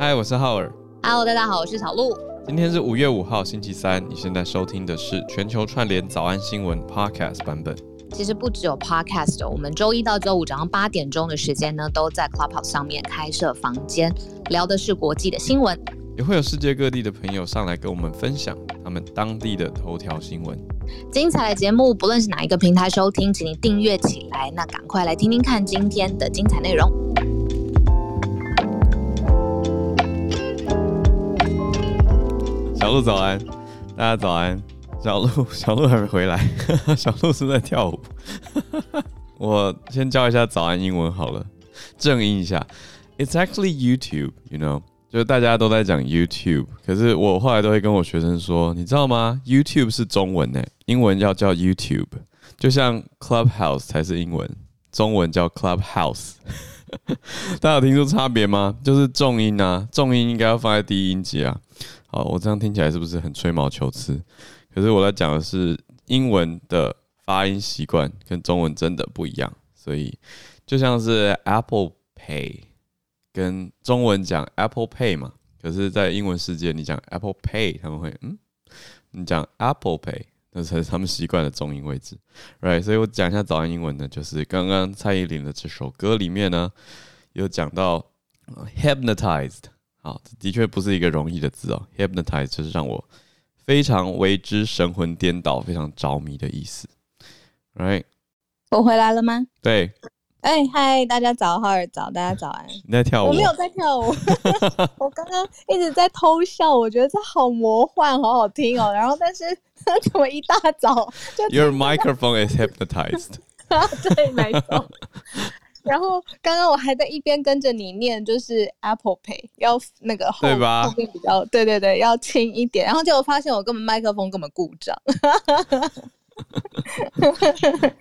嗨，我是浩尔。Hello，大家好，我是小鹿。今天是五月五号，星期三。你现在收听的是全球串联早安新闻 Podcast 版本。其实不只有 Podcast，我们周一到周五早上八点钟的时间呢，都在 Clubhouse 上面开设房间，聊的是国际的新闻，也会有世界各地的朋友上来跟我们分享他们当地的头条新闻。精彩的节目，不论是哪一个平台收听，请你订阅起来。那赶快来听听看今天的精彩内容。小鹿早安，大家早安。小鹿，小鹿还没回来，小鹿是在跳舞？我先教一下早安英文好了，正音一下。It's actually YouTube, you know，就是大家都在讲 YouTube，可是我后来都会跟我学生说，你知道吗？YouTube 是中文诶，英文要叫 YouTube，就像 Clubhouse 才是英文，中文叫 Clubhouse。大家有听出差别吗？就是重音啊，重音应该要放在第一音节啊。好，我这样听起来是不是很吹毛求疵？可是我在讲的是英文的发音习惯跟中文真的不一样，所以就像是 Apple Pay 跟中文讲 Apple Pay 嘛，可是，在英文世界你讲 Apple Pay，他们会嗯，你讲 Apple Pay，那才是他们习惯的中音位置，right？所以我讲一下早安英文呢，就是刚刚蔡依林的这首歌里面呢，有讲到 hypnotized。好，这的确不是一个容易的字哦。Hypnotize 就是让我非常为之神魂颠倒、非常着迷的意思。Right，我回来了吗？对。哎，嗨，大家早，浩尔早，大家早安。你在跳舞？我没有在跳舞，我刚刚一直在偷笑。我觉得这好魔幻，好好听哦。然后，但是 怎么一大早就？Your microphone is hypnotized。对，没错。然后刚刚我还在一边跟着你念，就是 Apple Pay 要那个后对吧？后面比较对对对，要轻一点。然后结果发现我根本麦克风根本故障。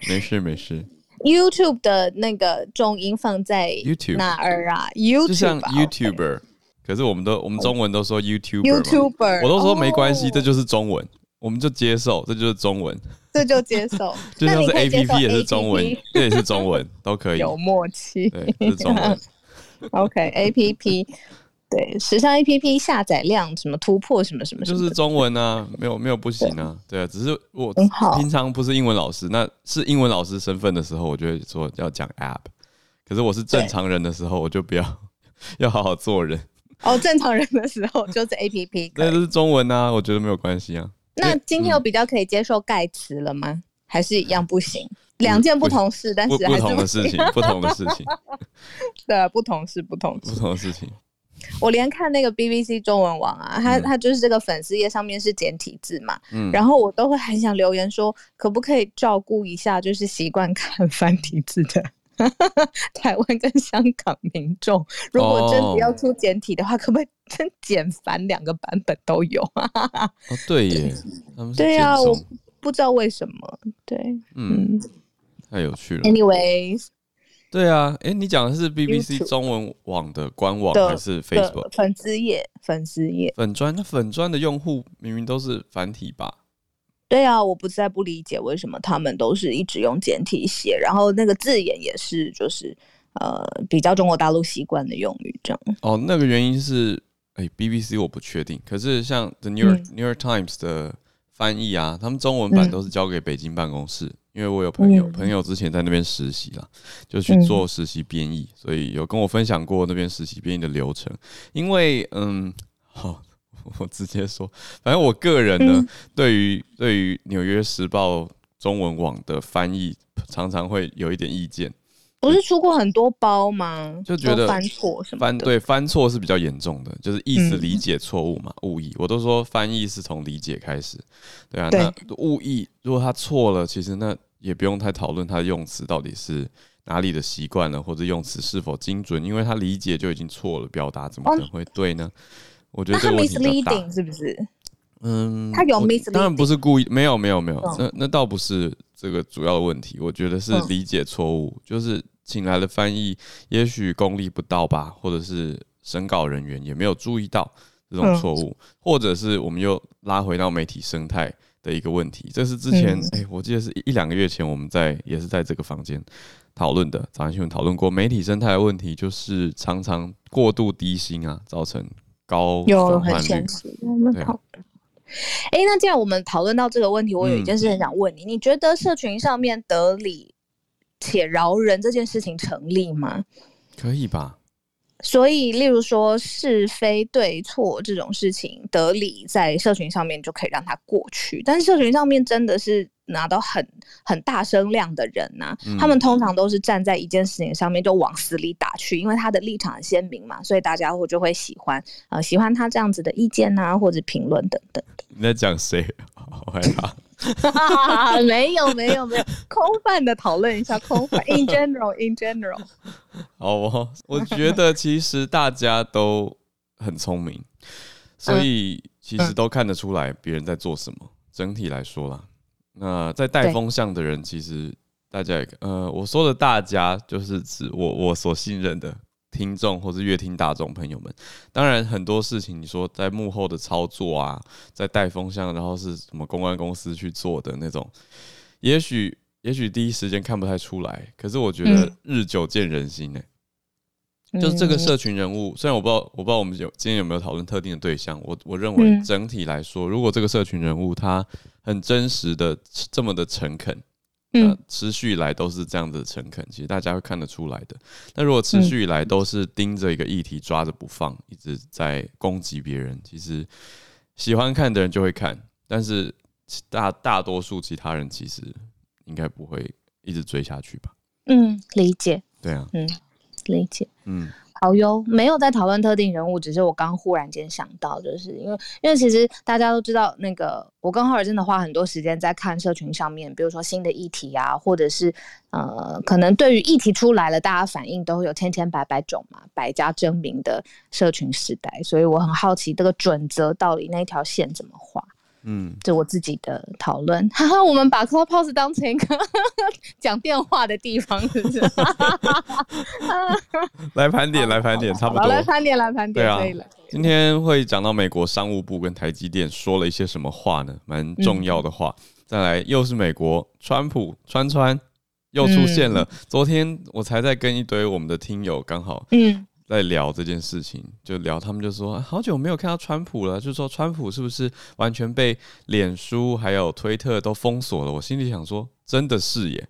没事没事。YouTube 的那个重音放在 YouTube 哪儿啊？YouTube 就像 YouTuber，可是我们都我们中文都说 YouTuber，YouTuber YouTuber 我都说没关系，这就是中文，我们就接受，这就是中文。这就接受，就像是 A P P 也是中文，这也是中文，都可以。有默契，对，是中文。OK，A P P，对，时尚 A P P 下载量什么突破什么什么，就是中文啊，没有没有不行啊，对啊，只是我平常不是英文老师，那是英文老师身份的时候，我就会说要讲 App，可是我是正常人的时候，我就不要要好好做人。哦，正常人的时候就是 A P P，那这是中文啊，我觉得没有关系啊。那今天有比较可以接受盖茨了吗？还是一样不行？两件不同事，但是还是不同的事情，不同的事情。对，不同事，不同，不同的事情。我连看那个 BBC 中文网啊，它它就是这个粉丝页上面是简体字嘛，嗯，然后我都会很想留言说，可不可以照顾一下，就是习惯看繁体字的。台湾跟香港民众，如果真的要出简体的话，oh. 可不可以真简繁两个版本都有啊？哦，对耶，对呀、啊，我不知道为什么，对，嗯，嗯太有趣了。Anyways，对啊，哎，你讲的是 BBC 中文网的官网还是 Facebook 粉丝页？粉丝页，粉砖，那粉砖的用户明明都是繁体吧？对啊，我不再不理解为什么他们都是一直用简体写，然后那个字眼也是就是呃比较中国大陆习惯的用语这样。哦，那个原因是哎，BBC 我不确定，可是像 The New York、嗯、New York Times 的翻译啊，他们中文版都是交给北京办公室，嗯、因为我有朋友、嗯、朋友之前在那边实习啦，就去做实习编译，嗯、所以有跟我分享过那边实习编译的流程。因为嗯，好、哦。我直接说，反正我个人呢，嗯、对于对于《纽约时报》中文网的翻译，常常会有一点意见。不是出过很多包吗？就觉得翻错什么翻对翻错是比较严重的，就是意思理解错误嘛，误译、嗯。我都说翻译是从理解开始，对啊。对那误译如果他错了，其实那也不用太讨论他的用词到底是哪里的习惯了，或者用词是否精准，因为他理解就已经错了，表达怎么可能会对呢？哦我觉得这个问题比较大，是不是？嗯，他有 misleading，当然不是故意，没有没有没有，嗯、那那倒不是这个主要的问题。我觉得是理解错误，嗯、就是请来的翻译也许功力不到吧，或者是审稿人员也没有注意到这种错误，嗯、或者是我们又拉回到媒体生态，的一个问题。这是之前哎、我记得是一两个月前我们在也是在这个房间讨论的，早安新闻讨论过媒体生态的问题，就是常常过度低薪啊，造成高有很现实。我们讨论。哎、欸，那既然我们讨论到这个问题，我有一件事很想问你，嗯、你觉得社群上面得理且饶人这件事情成立吗？可以吧。所以，例如说是非对错这种事情，得理在社群上面就可以让它过去。但是，社群上面真的是拿到很很大声量的人呐、啊，嗯、他们通常都是站在一件事情上面就往死里打去，因为他的立场很鲜明嘛，所以大家会就会喜欢呃喜欢他这样子的意见啊，或者评论等等。你在讲谁？好害怕。没有没有没有，空泛的讨论一下，空泛。In general, in general。好哦，我觉得其实大家都很聪明，所以其实都看得出来别人在做什么。整体来说啦，那在带风向的人，其实大家也呃，我说的大家就是指我我所信任的。听众或是乐听大众朋友们，当然很多事情，你说在幕后的操作啊，在带风向，然后是什么公关公司去做的那种，也许也许第一时间看不太出来，可是我觉得日久见人心呢、欸。嗯、就是这个社群人物，虽然我不知道我不知道我们有今天有没有讨论特定的对象，我我认为整体来说，如果这个社群人物他很真实的这么的诚恳。嗯，持续以来都是这样子的诚恳，其实大家会看得出来的。那如果持续以来都是盯着一个议题抓着不放，一直在攻击别人，其实喜欢看的人就会看，但是大大多数其他人其实应该不会一直追下去吧？嗯，理解。对啊，嗯，理解。嗯。好哟，没有在讨论特定人物，只是我刚忽然间想到，就是因为因为其实大家都知道，那个我跟浩尔真的花很多时间在看社群上面，比如说新的议题啊，或者是呃，可能对于议题出来了，大家反应都会有千千百百种嘛，百家争鸣的社群时代，所以我很好奇这个准则到底那条线怎么画。嗯，就我自己的讨论，哈哈，我们把 Clubhouse 当成一个 讲电话的地方，是不是？来盘点，来盘点，差不多。来盘点，来盘点，对啊。今天会讲到美国商务部跟台积电说了一些什么话呢？蛮重要的话。嗯、再来，又是美国川普川川又出现了。嗯、昨天我才在跟一堆我们的听友刚好，嗯。在聊这件事情，就聊他们就说好久没有看到川普了，就说川普是不是完全被脸书还有推特都封锁了？我心里想说，真的是耶，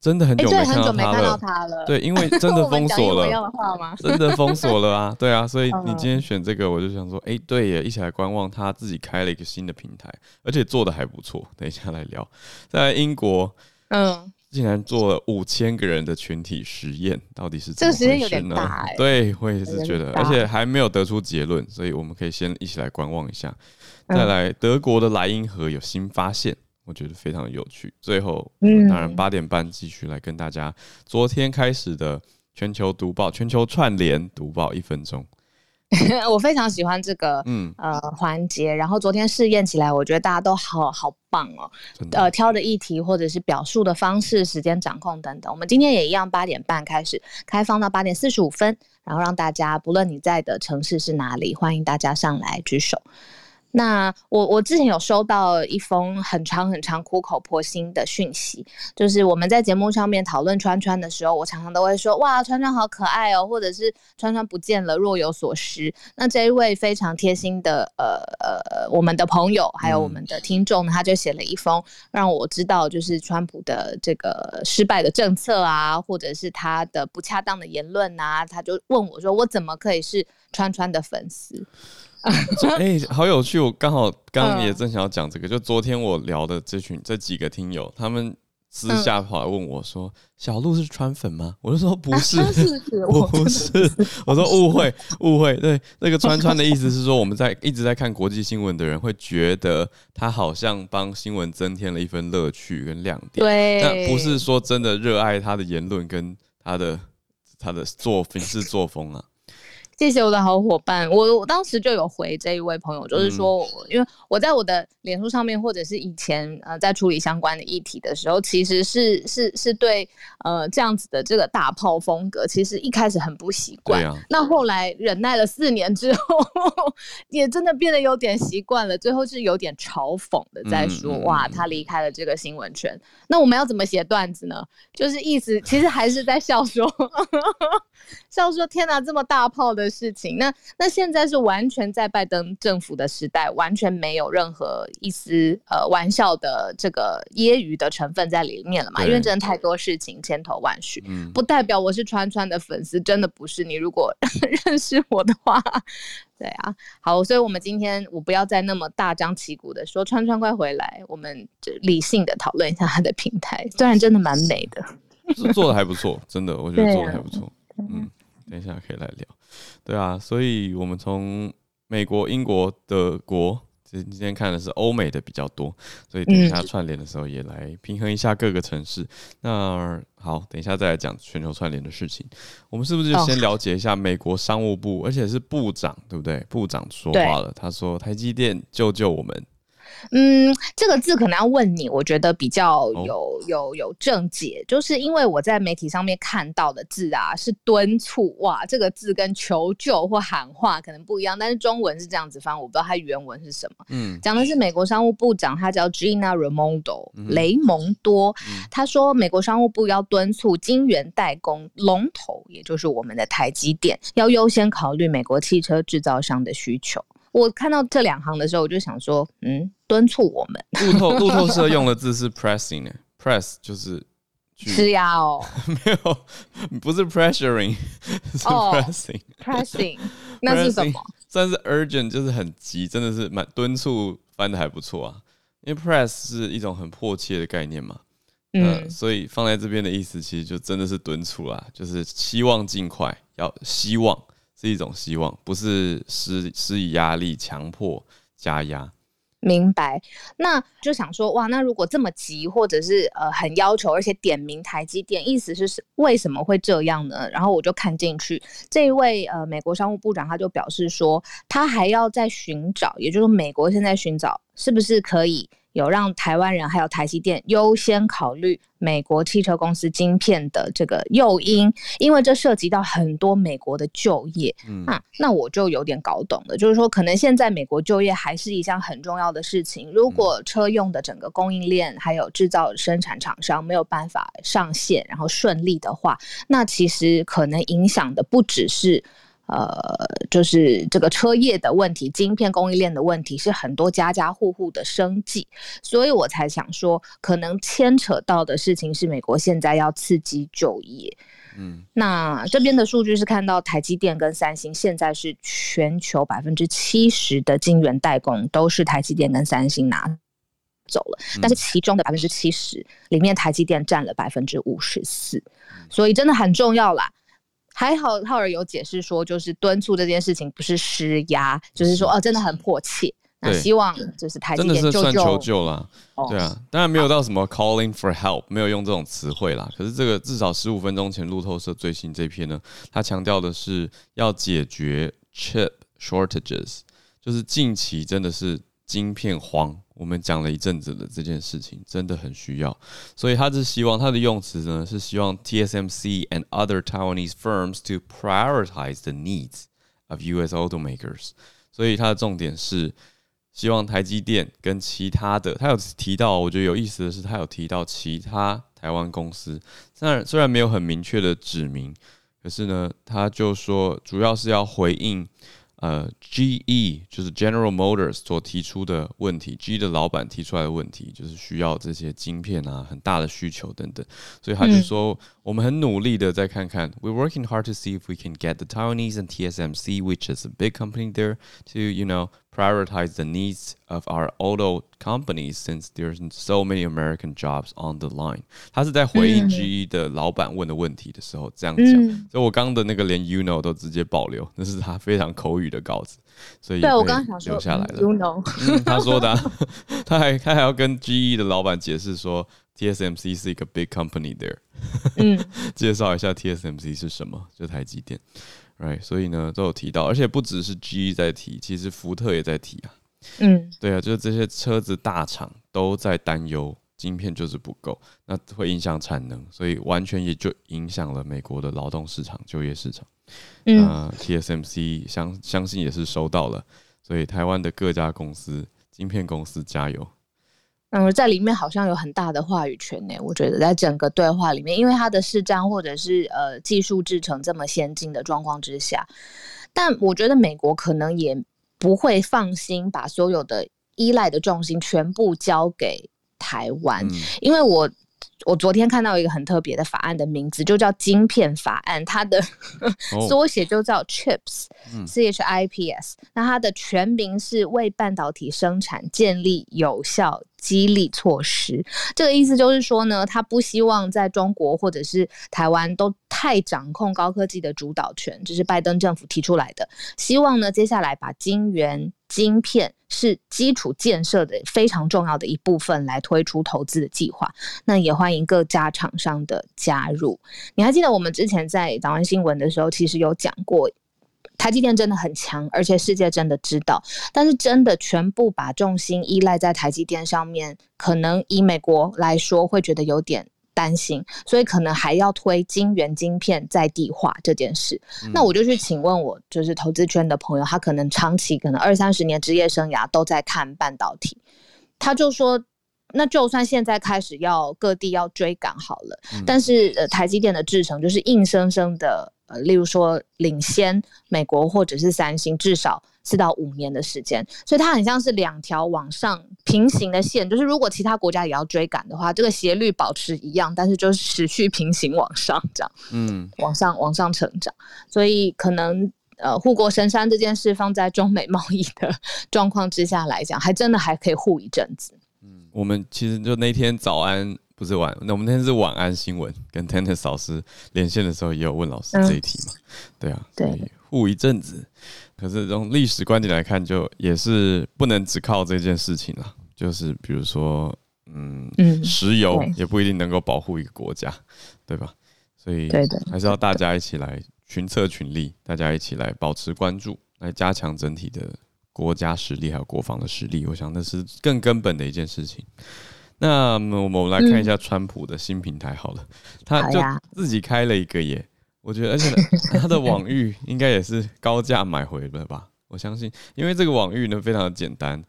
真的很久没看到他了。欸、他了对，因为真的 封锁了，真的封锁了啊！对啊，所以你今天选这个，我就想说，哎、欸，对耶，一起来观望。他自己开了一个新的平台，而且做的还不错。等一下来聊，在英国，嗯。竟然做了五千个人的群体实验，到底是怎么回事呢？这个实验有点大欸，对，我也是觉得，而且还没有得出结论，所以我们可以先一起来观望一下。再来，德国的莱茵河有新发现，我觉得非常有趣。最后，当然八点半继续来跟大家昨天开始的全球读报、全球串联读报一分钟。我非常喜欢这个嗯呃环节，然后昨天试验起来，我觉得大家都好好棒哦。呃，挑的议题或者是表述的方式、时间掌控等等，我们今天也一样，八点半开始开放到八点四十五分，然后让大家不论你在的城市是哪里，欢迎大家上来举手。那我我之前有收到一封很长很长苦口婆心的讯息，就是我们在节目上面讨论川川的时候，我常常都会说哇，川川好可爱哦，或者是川川不见了，若有所失。那这一位非常贴心的呃呃我们的朋友，还有我们的听众呢，他就写了一封让我知道就是川普的这个失败的政策啊，或者是他的不恰当的言论啊，他就问我说，我怎么可以是川川的粉丝？哎、欸，好有趣！我刚好刚刚也正想要讲这个，就昨天我聊的这群这几个听友，他们私下跑来问我说：“小鹿是川粉吗？”我就说：“不是，我不是。”我说：“误会，误会。”对，那个川川的意思是说，我们在一直在看国际新闻的人会觉得他好像帮新闻增添了一份乐趣跟亮点，对，但不是说真的热爱他的言论跟他的他的作行事作风啊。谢谢我的好伙伴，我我当时就有回这一位朋友，就是说，嗯、因为我在我的脸书上面，或者是以前呃在处理相关的议题的时候，其实是是是对呃这样子的这个大炮风格，其实一开始很不习惯。啊、那后来忍耐了四年之后，也真的变得有点习惯了。最后是有点嘲讽的在说，嗯、哇，他离开了这个新闻圈。那我们要怎么写段子呢？就是意思其实还是在笑说，笑说天哪，这么大炮的。事情，那那现在是完全在拜登政府的时代，完全没有任何一丝呃玩笑的这个揶揄的成分在里面了嘛？因为真的太多事情千头万绪，嗯、不代表我是川川的粉丝，真的不是。你如果 认识我的话，对啊，好，所以我们今天我不要再那么大张旗鼓的说川川快回来，我们就理性的讨论一下他的平台，虽然真的蛮美的，做的还不错，真的，我觉得做的还不错，啊、嗯。等一下可以来聊，对啊，所以我们从美国、英国、德国，今今天看的是欧美的比较多，所以等一下串联的时候也来平衡一下各个城市。嗯、那好，等一下再来讲全球串联的事情。我们是不是就先了解一下美国商务部，而且是部长，对不对？部长说话了，他说：“台积电救救我们。”嗯，这个字可能要问你，我觉得比较有、oh. 有有正解，就是因为我在媒体上面看到的字啊是敦促，哇，这个字跟求救或喊话可能不一样，但是中文是这样子翻，我不知道它原文是什么。嗯，讲的是美国商务部长，他叫 Gina Raimondo、嗯、雷蒙多，嗯、他说美国商务部要敦促晶圆代工龙头，也就是我们的台积电，要优先考虑美国汽车制造商的需求。我看到这两行的时候，我就想说，嗯，敦促我们。路透路透社 用的字是 pressing press 就是施压哦，没有，不是 pressuring，是 pressing，pressing，oh, pressing, 那是什么？算是 urgent，就是很急，真的是蛮敦促，翻的还不错啊。因为 press 是一种很迫切的概念嘛，嗯、呃，所以放在这边的意思，其实就真的是敦促啦，就是希望尽快，要希望。是一种希望，不是施施以压力、强迫加压。明白，那就想说，哇，那如果这么急，或者是呃很要求，而且点名台积电，意思是为什么会这样呢？然后我就看进去，这一位呃美国商务部长他就表示说，他还要再寻找，也就是美国现在寻找是不是可以。有让台湾人还有台积电优先考虑美国汽车公司晶片的这个诱因，因为这涉及到很多美国的就业。嗯，啊，那我就有点搞懂了，就是说可能现在美国就业还是一项很重要的事情。如果车用的整个供应链还有制造生产厂商没有办法上线，然后顺利的话，那其实可能影响的不只是。呃，就是这个车业的问题，晶片供应链的问题，是很多家家户户的生计，所以我才想说，可能牵扯到的事情是美国现在要刺激就业。嗯，那这边的数据是看到台积电跟三星现在是全球百分之七十的晶圆代工都是台积电跟三星拿走了，但是其中的百分之七十里面，台积电占了百分之五十四，所以真的很重要啦。还好，浩尔有解释说，就是敦促这件事情不是施压，就是说哦，真的很迫切。那希望就是台积电就就真的是算求救了，哦、对啊，当然没有到什么 calling for help，没有用这种词汇啦。可是这个至少十五分钟前路透社最新这篇呢，他强调的是要解决 chip shortages，就是近期真的是晶片荒。我们讲了一阵子的这件事情，真的很需要，所以他是希望他的用词呢是希望 TSMC and other Taiwanese firms to prioritize the needs of U.S. automakers。所以他的重点是希望台积电跟其他的，他有提到，我觉得有意思的是，他有提到其他台湾公司，虽然虽然没有很明确的指明，可是呢，他就说主要是要回应。呃，GE 就是 General Motors 所提出的问题，GE 的老板提出来的问题，就是需要这些晶片啊，很大的需求等等，所以他就说，嗯、我们很努力的再看看，We're working hard to see if we can get the Taiwanese and TSMC, which is a big company there, to you know prioritize the needs of our auto companies since there's so many American jobs on the line。他是在回应 GE 的老板问的问题的时候这样讲，嗯、所以我刚刚的那个连 you know 都直接保留，那是他非常口语的稿子，所以对我刚刚想留下来了。You know，他说的、啊，他还他还要跟 GE 的老板解释说 TSMC 是一个 big company there。嗯，介绍一下 TSMC 是什么，就台积电 ，right？所以呢都有提到，而且不只是 G 在提，其实福特也在提啊。嗯，对啊，就是这些车子大厂都在担忧晶片就是不够，那会影响产能，所以完全也就影响了美国的劳动市场、就业市场。嗯，呃，TSMC 相相信也是收到了，所以台湾的各家公司、晶片公司加油。嗯，在里面好像有很大的话语权呢。我觉得在整个对话里面，因为它的市占或者是呃技术制成这么先进的状况之下，但我觉得美国可能也不会放心把所有的依赖的重心全部交给台湾，嗯，因为我。我昨天看到一个很特别的法案的名字，就叫《晶片法案》，它的 缩写就叫 CHIPS，C H I P S。那它的全名是为半导体生产建立有效激励措施。这个意思就是说呢，他不希望在中国或者是台湾都太掌控高科技的主导权，这是拜登政府提出来的。希望呢，接下来把晶圆。晶片是基础建设的非常重要的一部分，来推出投资的计划。那也欢迎各家厂商的加入。你还记得我们之前在早安新闻的时候，其实有讲过，台积电真的很强，而且世界真的知道。但是真的全部把重心依赖在台积电上面，可能以美国来说会觉得有点。担心，所以可能还要推晶圆晶片在地化这件事。嗯。那我就去请问我就是投资圈的朋友，他可能长期可能二三十年职业生涯都在看半导体，他就说，那就算现在开始要各地要追赶好了，嗯。但是呃台积电的制程就是硬生生的呃，例如说领先美国或者是三星，至少。四到五年的时间，所以它很像是两条往上平行的线，就是如果其他国家也要追赶的话，这个斜率保持一样，但是就是持续平行往上这样，嗯，往上往上成长。所以可能呃护国神山这件事放在中美贸易的 状况之下来讲，还真的还可以护一阵子。嗯，我们其实就那天早安不是晚，那我们那天是晚安新闻，跟 Tennis 老师连线的时候也有问老师这一题嘛，嗯、对啊，对，护一阵子。可是从历史观点来看，就也是不能只靠这件事情了。就是比如说，嗯，嗯石油也不一定能够保护一个国家，对吧？所以，还是要大家一起来群策群力，大家一起来保持关注，来加强整体的国家实力还有国防的实力。我想那是更根本的一件事情。那我们我们来看一下川普的新平台好了，他就自己开了一个耶。我觉得，而且 他的网域应该也是高价买回的吧？我相信，因为这个网域呢非常的简单，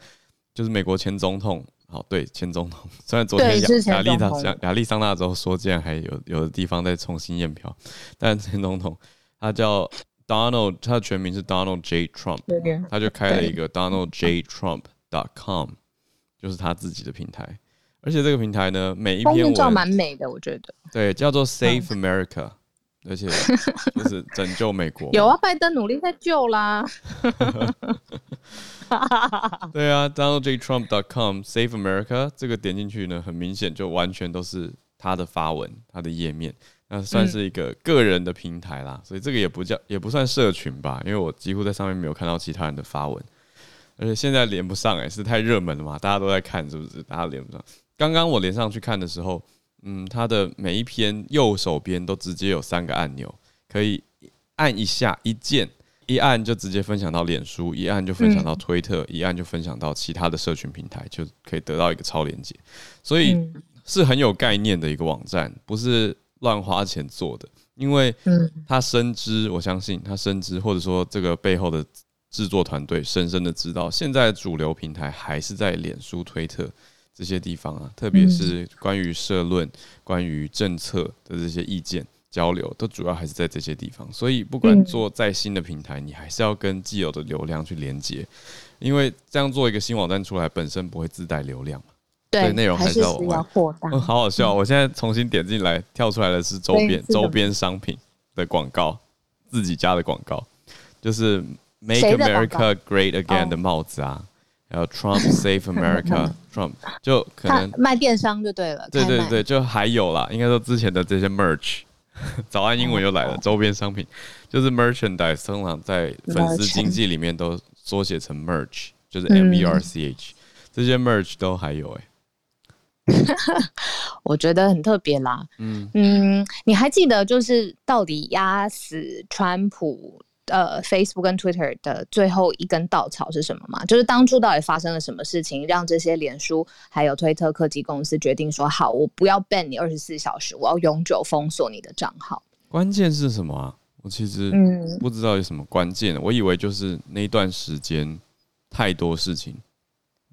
就是美国前总统，好，对，前总统。虽然昨天亚亚利桑亚利桑那州说竟然还有有的地方在重新验票，但前总统他叫 Donald，他的全名是 Donald J. Trump，他就开了一个 Donald J. Trump dot com，就是他自己的平台。而且这个平台呢，每一篇文照蛮美的，我觉得。对，叫做 Save America。而且 就是拯救美国，有啊，拜登努力在救啦。对啊，DonaldJTrump.com Save America 这个点进去呢，很明显就完全都是他的发文，他的页面，那算是一个个人的平台啦。所以这个也不叫，也不算社群吧，因为我几乎在上面没有看到其他人的发文，而且现在连不上哎，是太热门了嘛，大家都在看，是不是？大家连不上。刚刚我连上去看的时候。嗯，它的每一篇右手边都直接有三个按钮，可以按一下一键，一按就直接分享到脸书，一按就分享到推特，一按就分享到其他的社群平台，就可以得到一个超连接。所以是很有概念的一个网站，不是乱花钱做的。因为他深知，我相信他深知，或者说这个背后的制作团队深深的知道，现在主流平台还是在脸书、推特。这些地方啊，特别是关于社论、嗯、关于政策的这些意见交流，都主要还是在这些地方。所以，不管做再新的平台，你还是要跟既有的流量去连接，因为这样做一个新网站出来，本身不会自带流量嘛。对，内容还是要扩大。嗯，好好笑！我现在重新点进来，跳出来的是周边周边商品的广告，自己家的广告，就是 Make America Great Again 的帽子啊。还有 Trump Save America，Trump 就可能卖电商就对了。对对对，就还有啦，应该说之前的这些 merch，早安英文又来了，周边商品就是 merchandise，通常在粉丝经济里面都缩写成 merch，就是 M E R C H，这些 merch 都还有哎、欸。我觉得很特别啦。嗯嗯，你还记得就是到底压死川普呃 Facebook 跟 Twitter 的最后一根稻草是什么吗？就是当初到底发生了什么事情，让这些脸书还有推特科技公司决定说好，我不要 ban 你二十四小时，我要永久封锁你的账号。关键是什么啊？我其实嗯不知道有什么关键，嗯、我以为就是那段时间太多事情。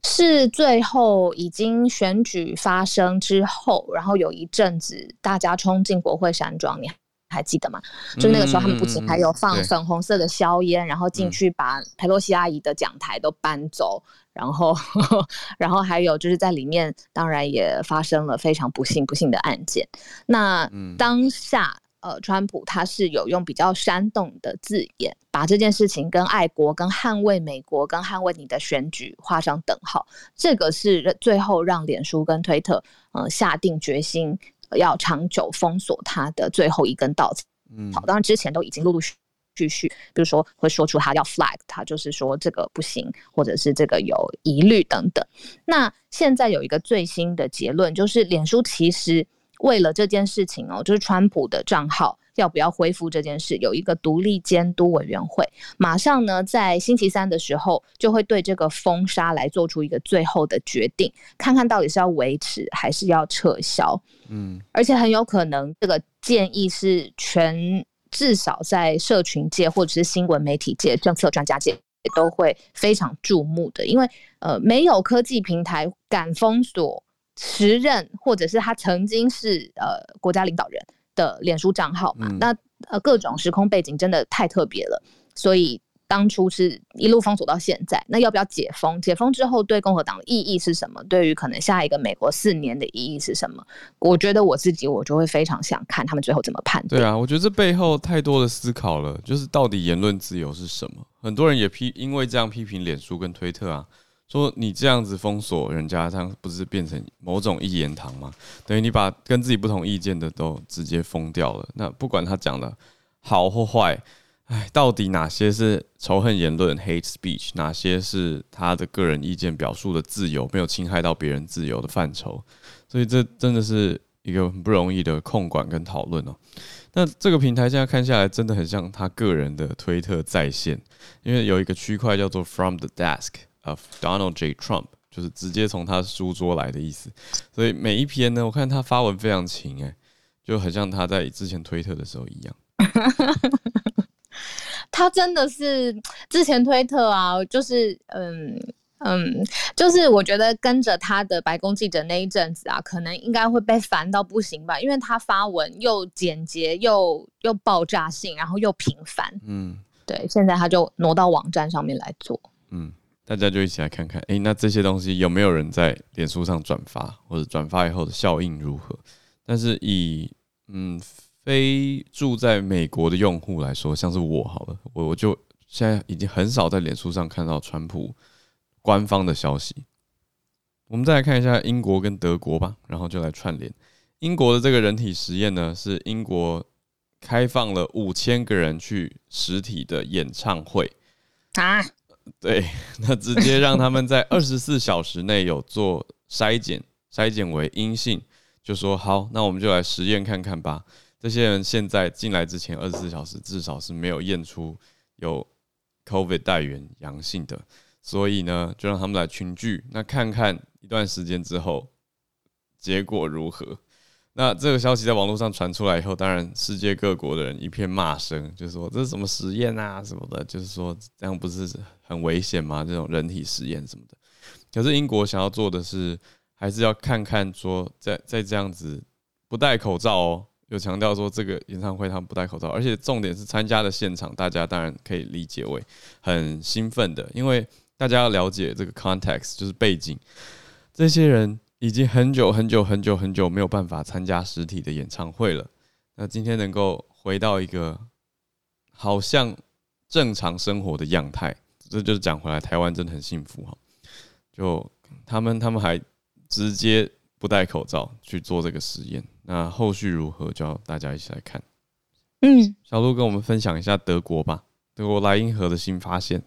是最后已经选举发生之后，然后有一阵子大家冲进国会山庄，你还记得吗？就那个时候，他们不仅还有放粉红色的硝烟，然后进去把佩洛西阿姨的讲台都搬走，然后 然后还有就是在里面，当然也发生了非常不幸不幸的案件。那当下。呃，川普他是有用比较煽动的字眼，把这件事情跟爱国、跟捍卫美国、跟捍卫你的选举画上等号。这个是最后让脸书跟推特呃下定决心要长久封锁他的最后一根稻草。嗯，好，当然之前都已经陆陆续续，比如说会说出他要 flag，他就是说这个不行，或者是这个有疑虑等等。那现在有一个最新的结论，就是脸书其实。为了这件事情哦，就是川普的账号要不要恢复这件事，有一个独立监督委员会，马上呢在星期三的时候就会对这个封杀来做出一个最后的决定，看看到底是要维持还是要撤销。嗯，而且很有可能这个建议是全至少在社群界或者是新闻媒体界、政策专家界也都会非常注目的，因为呃没有科技平台敢封锁。时任或者是他曾经是呃国家领导人的脸书账号嘛，嗯、那呃各种时空背景真的太特别了，所以当初是一路封锁到现在。那要不要解封？解封之后对共和党的意义是什么？对于可能下一个美国四年的意义是什么？我觉得我自己我就会非常想看他们最后怎么判断。对啊，我觉得这背后太多的思考了，就是到底言论自由是什么？很多人也批，因为这样批评脸书跟推特啊。说你这样子封锁人家，这样不是变成某种一言堂吗？等于你把跟自己不同意见的都直接封掉了。那不管他讲的好或坏，哎，到底哪些是仇恨言论 （hate speech），哪些是他的个人意见表述的自由，没有侵害到别人自由的范畴？所以这真的是一个很不容易的控管跟讨论哦。那这个平台现在看下来，真的很像他个人的推特在线，因为有一个区块叫做 From the Desk。Of Donald J. Trump 就是直接从他书桌来的意思，所以每一篇呢，我看他发文非常勤哎，就很像他在之前推特的时候一样。他真的是之前推特啊，就是嗯嗯，就是我觉得跟着他的白宫记者那一阵子啊，可能应该会被烦到不行吧，因为他发文又简洁又又爆炸性，然后又频繁。嗯，对，现在他就挪到网站上面来做。嗯。大家就一起来看看，诶、欸，那这些东西有没有人在脸书上转发，或者转发以后的效应如何？但是以嗯非住在美国的用户来说，像是我好了，我我就现在已经很少在脸书上看到川普官方的消息。我们再来看一下英国跟德国吧，然后就来串联英国的这个人体实验呢，是英国开放了五千个人去实体的演唱会啊。对，那直接让他们在二十四小时内有做筛检，筛检为阴性，就说好，那我们就来实验看看吧。这些人现在进来之前二十四小时至少是没有验出有 COVID 带原阳性的，所以呢，就让他们来群聚，那看看一段时间之后结果如何。那这个消息在网络上传出来以后，当然世界各国的人一片骂声，就是说这是什么实验啊什么的，就是说这样不是很危险吗？这种人体实验什么的。可是英国想要做的是，还是要看看说在在这样子不戴口罩哦，有强调说这个演唱会他们不戴口罩，而且重点是参加的现场，大家当然可以理解为很兴奋的，因为大家要了解这个 context 就是背景，这些人。已经很久很久很久很久没有办法参加实体的演唱会了。那今天能够回到一个好像正常生活的样态，这就是讲回来，台湾真的很幸福哈。就他们他们还直接不戴口罩去做这个实验，那后续如何，就要大家一起来看。嗯，小鹿跟我们分享一下德国吧，德国莱茵河的新发现。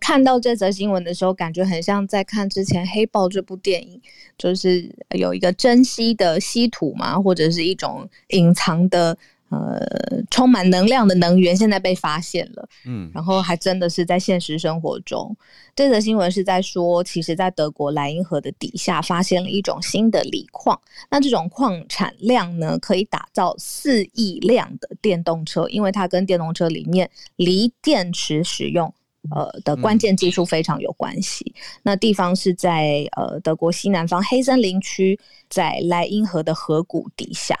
看到这则新闻的时候，感觉很像在看之前《黑豹》这部电影，就是有一个珍稀的稀土嘛，或者是一种隐藏的。呃，充满能量的能源现在被发现了，嗯，然后还真的是在现实生活中，这则新闻是在说，其实，在德国莱茵河的底下发现了一种新的锂矿，那这种矿产量呢，可以打造四亿辆的电动车，因为它跟电动车里面锂电池使用呃的关键技术非常有关系。嗯、那地方是在呃德国西南方黑森林区，在莱茵河的河谷底下。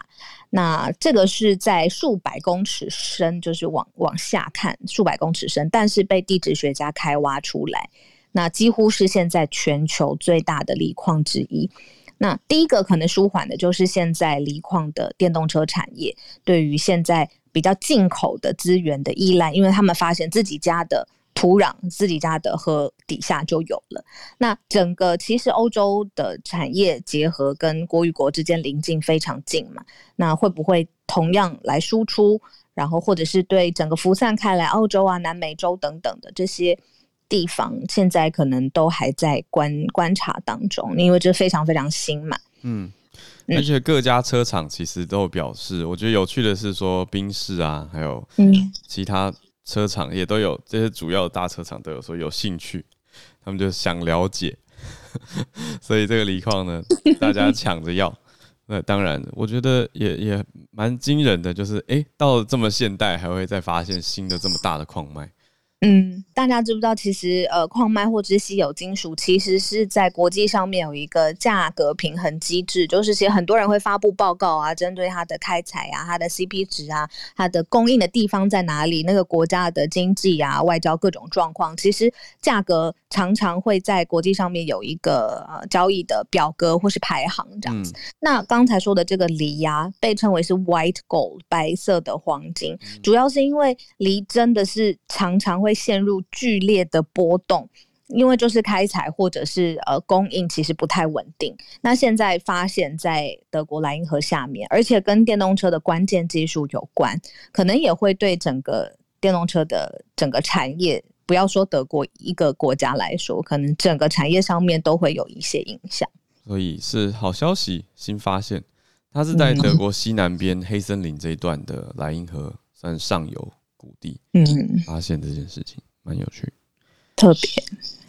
那这个是在数百公尺深，就是往往下看数百公尺深，但是被地质学家开挖出来，那几乎是现在全球最大的锂矿之一。那第一个可能舒缓的就是现在锂矿的电动车产业对于现在比较进口的资源的依赖，因为他们发现自己家的。土壤自己家的和底下就有了。那整个其实欧洲的产业结合跟国与国之间邻近非常近嘛，那会不会同样来输出？然后或者是对整个辐散开来，澳洲啊、南美洲等等的这些地方，现在可能都还在观观察当中，因为这非常非常新嘛。嗯，而且各家车厂其实都有表示，我觉得有趣的是说，宾士啊，还有嗯其他。车厂也都有，这些主要的大车厂都有说有兴趣，他们就想了解，所以这个锂矿呢，大家抢着要。那当然，我觉得也也蛮惊人的，就是哎、欸，到了这么现代，还会再发现新的这么大的矿脉。嗯，大家知不知道，其实呃，矿脉或者是稀有金属，其实是在国际上面有一个价格平衡机制，就是其实很多人会发布报告啊，针对它的开采啊、它的 CP 值啊、它的供应的地方在哪里，那个国家的经济啊、外交各种状况，其实价格常常会在国际上面有一个呃交易的表格或是排行这样子。嗯、那刚才说的这个锂呀，被称为是 white gold 白色的黄金，嗯、主要是因为锂真的是常常会。会陷入剧烈的波动，因为就是开采或者是呃供应其实不太稳定。那现在发现，在德国莱茵河下面，而且跟电动车的关键技术有关，可能也会对整个电动车的整个产业，不要说德国一个国家来说，可能整个产业上面都会有一些影响。所以是好消息，新发现，它是在德国西南边黑森林这一段的莱茵河算上游。谷地，嗯，发现这件事情蛮有趣，特别。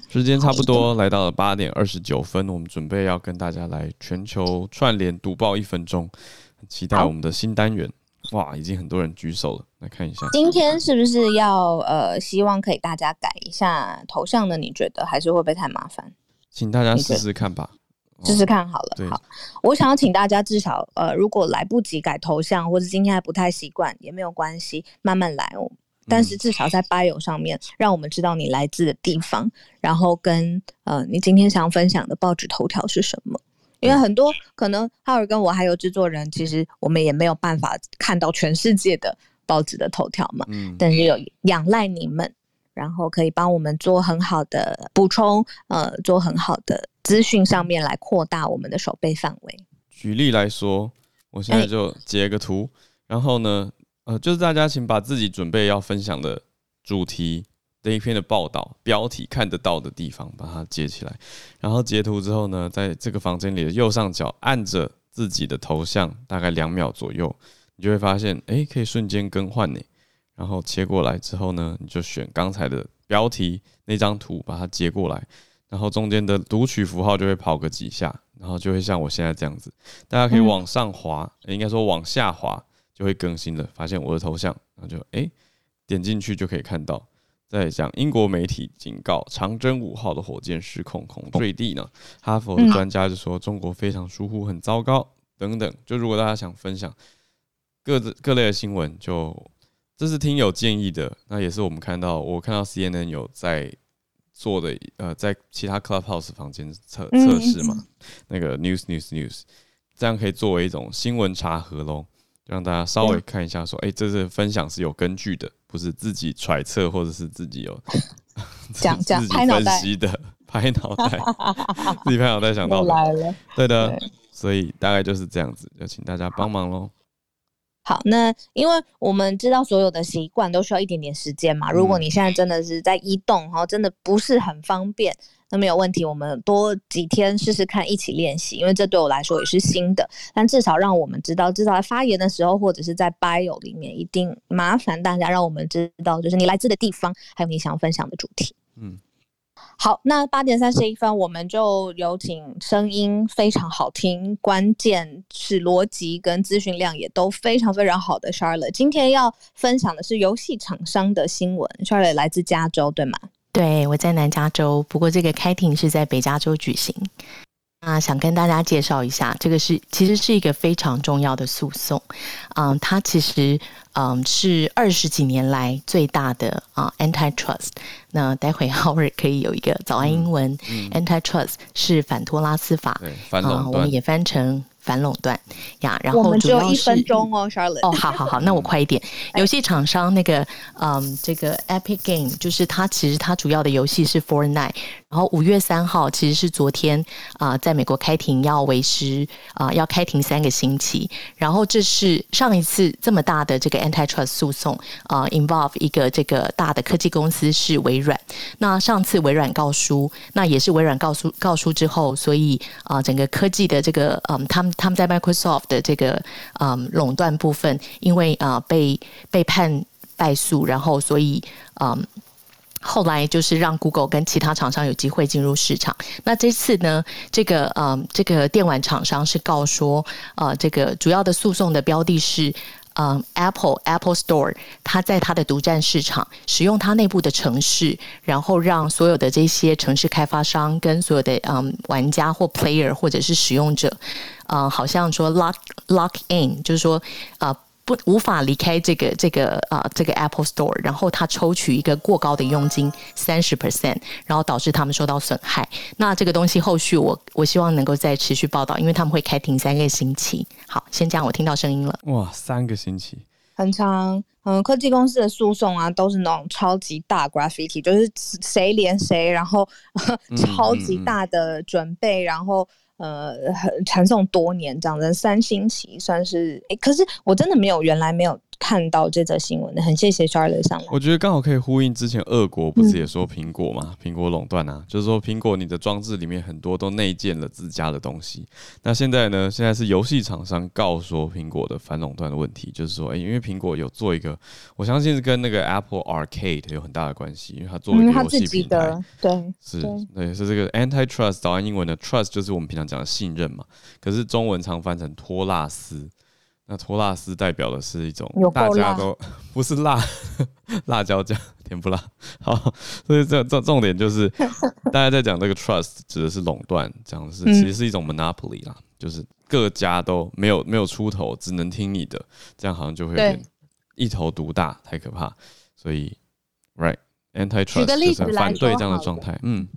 时间差不多来到了八点二十九分，我们准备要跟大家来全球串联读报一分钟，很期待我们的新单元。哇，已经很多人举手了，来看一下。今天是不是要呃，希望可以大家改一下头像呢？你觉得还是会不会太麻烦？请大家试试看吧。试试看好了，对好，我想要请大家至少，呃，如果来不及改头像，或者今天还不太习惯，也没有关系，慢慢来哦。但是至少在 bio 上面，嗯、让我们知道你来自的地方，然后跟呃，你今天想要分享的报纸头条是什么？因为很多可能浩尔跟我还有制作人，其实我们也没有办法看到全世界的报纸的头条嘛。嗯，但是有仰赖你们。然后可以帮我们做很好的补充，呃，做很好的资讯上面来扩大我们的手背范围。举例来说，我现在就截个图，然后呢，呃，就是大家请把自己准备要分享的主题这一篇的报道标题看得到的地方，把它截起来，然后截图之后呢，在这个房间里的右上角按着自己的头像，大概两秒左右，你就会发现，哎，可以瞬间更换呢。然后切过来之后呢，你就选刚才的标题那张图，把它截过来，然后中间的读取符号就会跑个几下，然后就会像我现在这样子。大家可以往上滑，应该说往下滑就会更新了。发现我的头像，然后就哎点进去就可以看到。在讲英国媒体警告长征五号的火箭失控恐坠地呢，哈佛的专家就说中国非常疏忽，很糟糕等等。就如果大家想分享各自各类的新闻，就。这是听友建议的，那也是我们看到，我看到 CNN 有在做的，呃，在其他 Clubhouse 房间测测试嘛，那个 News News News，这样可以作为一种新闻查核喽，让大家稍微看一下，说，哎，这是分享是有根据的，不是自己揣测或者是自己有 讲 讲拍分析的，拍脑袋，自己拍脑袋想到的，对的，所以大概就是这样子，就请大家帮忙喽。好，那因为我们知道所有的习惯都需要一点点时间嘛。如果你现在真的是在移动，然后真的不是很方便，那没有问题，我们多几天试试看，一起练习。因为这对我来说也是新的，但至少让我们知道，至少在发言的时候或者是在 bio 里面，一定麻烦大家让我们知道，就是你来自的地方，还有你想分享的主题。嗯。好，那八点三十一分，我们就有请声音非常好听，关键是逻辑跟资讯量也都非常非常好的 Charlotte。今天要分享的是游戏厂商的新闻。Charlotte 来自加州，对吗？对，我在南加州，不过这个开庭是在北加州举行。那想跟大家介绍一下，这个是其实是一个非常重要的诉讼。嗯，它其实嗯是二十几年来最大的啊 antitrust。那待会 Howard 可以有一个早安英文。嗯嗯、antitrust 是反托拉斯法，反垄断、嗯，我们也翻成。反垄断呀，然后主要是我们只有一分钟哦，Charlotte。哦，好好好，那 我快一点。游戏厂商那个，嗯，这个 Epic Game 就是它，其实它主要的游戏是 Fortnite。然后五月三号其实是昨天啊、呃，在美国开庭要维持啊、呃，要开庭三个星期。然后这是上一次这么大的这个 Antitrust 诉讼啊、呃、，involve 一个这个大的科技公司是微软。那上次微软告输，那也是微软告输告输之后，所以啊、整个科技的这个嗯，他们。他们在 Microsoft 的这个嗯垄断部分，因为啊、被被判败诉，然后所以嗯后来就是让 Google 跟其他厂商有机会进入市场。那这次呢，这个嗯这个电玩厂商是告说，呃这个主要的诉讼的标的是。嗯、，Apple Apple Store，它在它的独占市场使用它内部的城市，然后让所有的这些城市开发商跟所有的嗯、玩家或 player 或者是使用者，呃、好像说 lock lock in，就是说啊。Uh, 不无法离开这个这个啊、呃、这个 Apple Store，然后他抽取一个过高的佣金三十 percent，然后导致他们受到损害。那这个东西后续我我希望能够再持续报道，因为他们会开庭三个星期。好，先这样，我听到声音了。哇，三个星期，很长。嗯，科技公司的诉讼啊，都是那种超级大 graffiti，就是谁连谁，然后 超级大的准备，嗯嗯嗯然后。呃很，传颂多年这样子，三星期算是哎，可是我真的没有，原来没有。看到这则新闻的，很谢谢 Charlotte 上来。我觉得刚好可以呼应之前俄国不是也说苹果嘛，苹、嗯、果垄断啊，就是说苹果你的装置里面很多都内建了自家的东西。那现在呢，现在是游戏厂商告说苹果的反垄断的问题，就是说，哎、欸，因为苹果有做一个，我相信是跟那个 Apple Arcade 有很大的关系，因为它做了一个游戏平台，嗯、对，是，对，是这个 Antitrust，早安英文的 Trust 就是我们平常讲的信任嘛，可是中文常翻成托拉斯。那托拉斯代表的是一种大家都不是辣 辣椒酱甜不辣，好，所以这这重点就是 大家在讲这个 trust 指的是垄断，讲的是其实是一种 monopoly 啦，就是各家都没有没有出头，只能听你的，这样好像就会有点一头独大，太可怕。所以，right antitrust 就是反对这样的状态，嗯。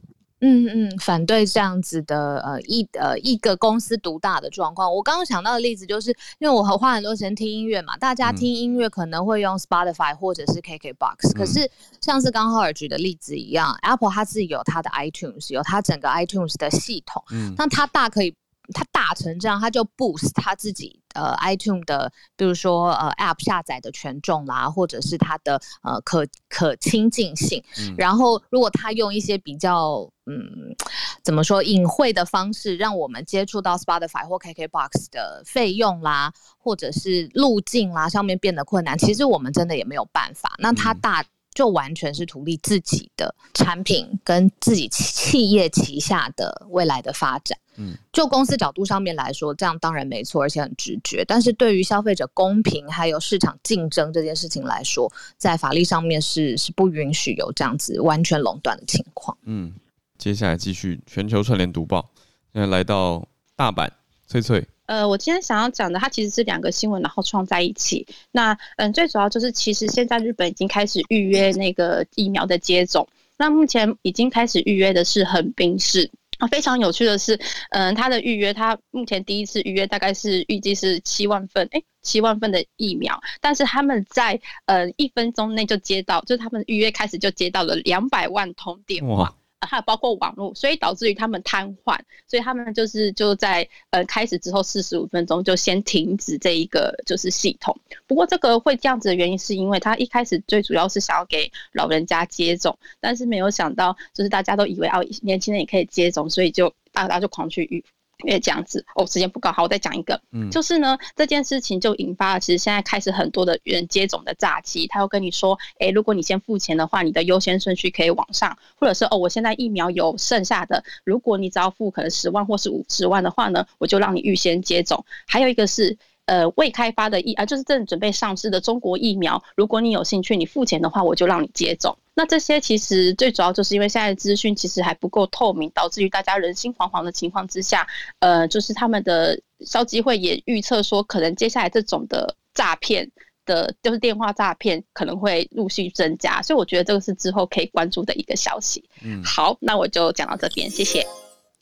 嗯嗯，反对这样子的呃一呃一个公司独大的状况。我刚刚想到的例子，就是因为我花很多时间听音乐嘛，大家听音乐可能会用 Spotify 或者是 KKBox，嗯，可是像是刚浩尔举的例子一样，嗯，Apple 它自己有它的 iTunes，有它整个 iTunes 的系统，嗯，那它大可以。它大成这样，它就 boost 它自己呃 iTunes 的，比如说呃 App 下载的权重啦，或者是它的呃可可亲近性。嗯、然后如果它用一些比较嗯怎么说隐晦的方式，让我们接触到 Spotify 或 KKBox 的费用啦，或者是路径啦上面变得困难，其实我们真的也没有办法。那它大。嗯就完全是图利自己的产品跟自己企业旗下的未来的发展。嗯，就公司角度上面来说，这样当然没错，而且很直觉。但是对于消费者公平还有市场竞争这件事情来说，在法律上面是是不允许有这样子完全垄断的情况。嗯，接下来继续全球串联读报，现在来到大阪，翠翠。呃，我今天想要讲的，它其实是两个新闻，然后创在一起。那嗯，最主要就是，其实现在日本已经开始预约那个疫苗的接种。那目前已经开始预约的是横滨市。啊，非常有趣的是，嗯，它的预约，它目前第一次预约大概是预计是七万份，哎，七万份的疫苗，但是他们在呃一分钟内就接到，就是他们预约开始就接到了两百万通电话。还有包括网络，所以导致于他们瘫痪，所以他们就是就在呃开始之后四十五分钟就先停止这一个就是系统。不过这个会这样子的原因，是因为他一开始最主要是想要给老人家接种，但是没有想到就是大家都以为哦年轻人也可以接种，所以就大家就狂去预。因为这样子哦，时间不够，好，我再讲一个，嗯，就是呢，这件事情就引发了，其实现在开始很多的人接种的诈欺，他会跟你说，哎，如果你先付钱的话，你的优先顺序可以往上，或者是哦，我现在疫苗有剩下的，如果你只要付可能十万或是五十万的话呢，我就让你预先接种。还有一个是。呃，未开发的疫啊，就是正准备上市的中国疫苗。如果你有兴趣，你付钱的话，我就让你接种。那这些其实最主要就是因为现在资讯其实还不够透明，导致于大家人心惶惶的情况之下，呃，就是他们的消基会也预测说，可能接下来这种的诈骗的，就是电话诈骗可能会陆续增加。所以我觉得这个是之后可以关注的一个消息。嗯，好，那我就讲到这边，谢谢。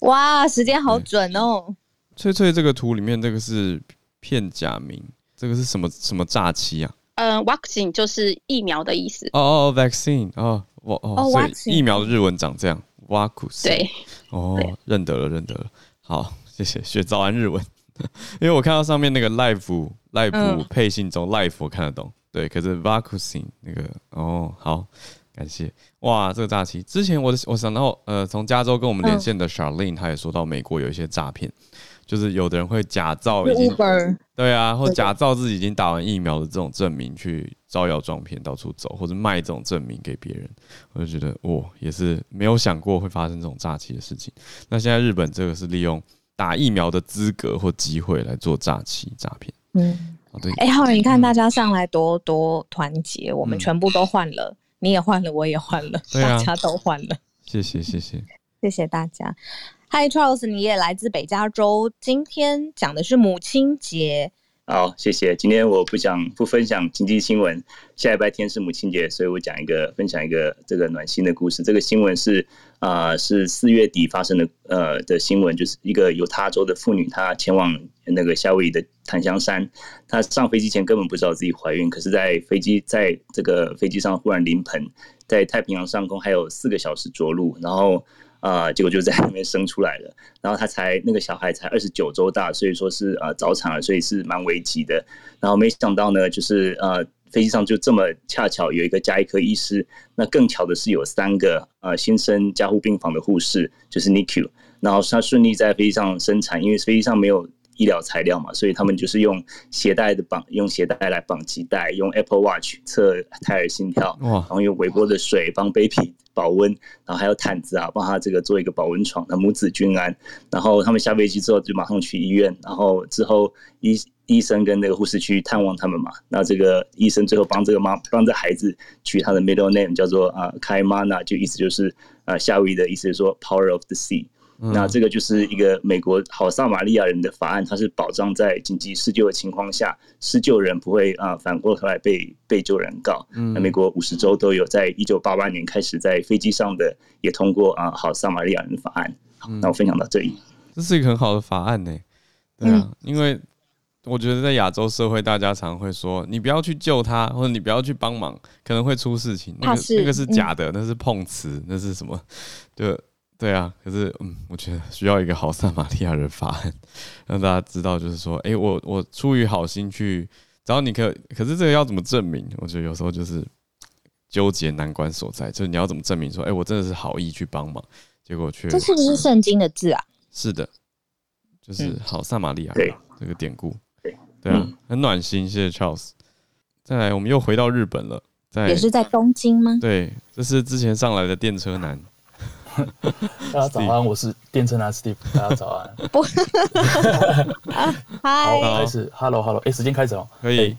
哇，时间好准哦！翠翠，这个图里面这个是。片假名，这个是什么什么诈欺啊？呃，vaccine 就是疫苗的意思。哦哦，vaccine，哦，我哦，所以疫苗的日文长这样，vaccine。对，哦，认得了，认得了。好，谢谢，学早安日文。因为我看到上面那个 life life 配信中 life 我看得懂，对，可是 vaccine 那个哦，好，感谢。哇，这个诈欺，之前我我想到，呃，从加州跟我们连线的 Charlene，他也说到美国有一些诈骗。就是有的人会假造已经对啊，或假造自己已经打完疫苗的这种证明去招摇撞骗到处走，或者卖这种证明给别人，我就觉得哇，也是没有想过会发生这种诈欺的事情。那现在日本这个是利用打疫苗的资格或机会来做诈欺诈骗。嗯，对。哎，浩然，你看大家上来多多团结，我们全部都换了，你也换了，我也换了，大家都换了。谢谢谢谢谢谢大家。Hi Charles，你也来自北加州。今天讲的是母亲节。好，谢谢。今天我不想不分享经济新闻。下礼拜天是母亲节，所以我讲一个分享一个这个暖心的故事。这个新闻是啊、是四月底发生的呃的新闻，就是一个犹他州的妇女，她前往那个夏威夷的檀香山。她上飞机前根本不知道自己怀孕，可是在飞机在这个飞机上忽然临盆，在太平洋上空还有四个小时着陆，然后。啊、结果就在那边生出来了，然后他才那个小孩才二十九周大，所以说是呃早产了，所以是蛮危急的。然后没想到呢，就是呃飞机上就这么恰巧有一个加医科医师，那更巧的是有三个呃新生加护病房的护士，就是 NICU，然后他顺利在飞机上生产，因为飞机上没有医疗材料嘛，所以他们就是用鞋带的绑，用鞋带来绑脐带，用 Apple Watch 测胎儿心跳，然后用微波的水帮 baby。保温，然后还有毯子啊，帮他这个做一个保温床，那母子均安。然后他们下飞机之后就马上去医院，然后之后医医生跟那个护士去探望他们嘛。那这个医生最后帮这个妈帮这孩子取他的 middle name 叫做啊 Kaimana，就意思就是啊夏威夷的意思是说 Power of the Sea。那这个就是一个美国好撒玛利亚人的法案，它是保障在紧急施救的情况下，施救人不会啊反过头来被被救人告。那美国五十州都有，在一九八八年开始在飞机上的也通过啊好撒玛利亚人的法案。那我分享到这里，这是一个很好的法案呢。对啊，因为我觉得在亚洲社会，大家常会说你不要去救他，或者你不要去帮忙，可能会出事情。那个那个是假的，那是碰瓷，那是什么？就。对啊，可是嗯，我觉得需要一个好撒玛利亚人法案，让大家知道，就是说，哎，我我出于好心去，只要你可，可是这个要怎么证明？我觉得有时候就是纠结难关所在，就是你要怎么证明说，哎，我真的是好意去帮忙，结果却这是不是圣经的字啊？是的，就是好撒玛利亚人这个典故，对对啊，很暖心，谢谢 Charles。再来，我们又回到日本了，在也是在东京吗？对，这是之前上来的电车男。大家早安，我是电车男 Steve。大家早安。不 好，开始。Hello，Hello，哎，时间开始哦。可以。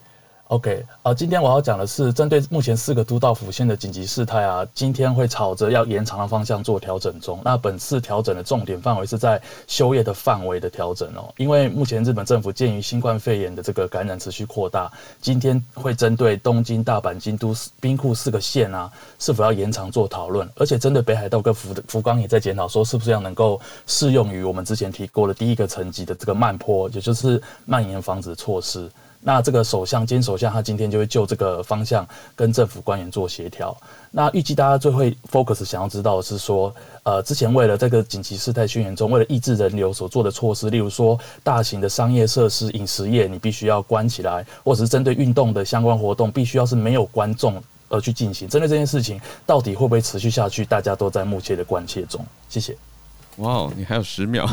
OK，啊，今天我要讲的是针对目前四个都道府县的紧急事态啊，今天会朝着要延长的方向做调整中。那本次调整的重点范围是在休业的范围的调整哦，因为目前日本政府鉴于新冠肺炎的这个感染持续扩大，今天会针对东京、大阪、京都、兵库四个县啊，是否要延长做讨论，而且针对北海道跟福福冈也在检讨，说是不是要能够适用于我们之前提过的第一个层级的这个慢坡，也就是蔓延防止措施。那这个首相兼首相他今天就会就这个方向跟政府官员做协调。那预计大家最会 focus 想要知道的是说，呃，之前为了这个紧急事态宣言中，为了抑制人流所做的措施，例如说大型的商业设施、饮食业你必须要关起来，或者是针对运动的相关活动必须要是没有观众而去进行。针对这件事情，到底会不会持续下去？大家都在密切的关切中。谢谢。哇，你还有十秒，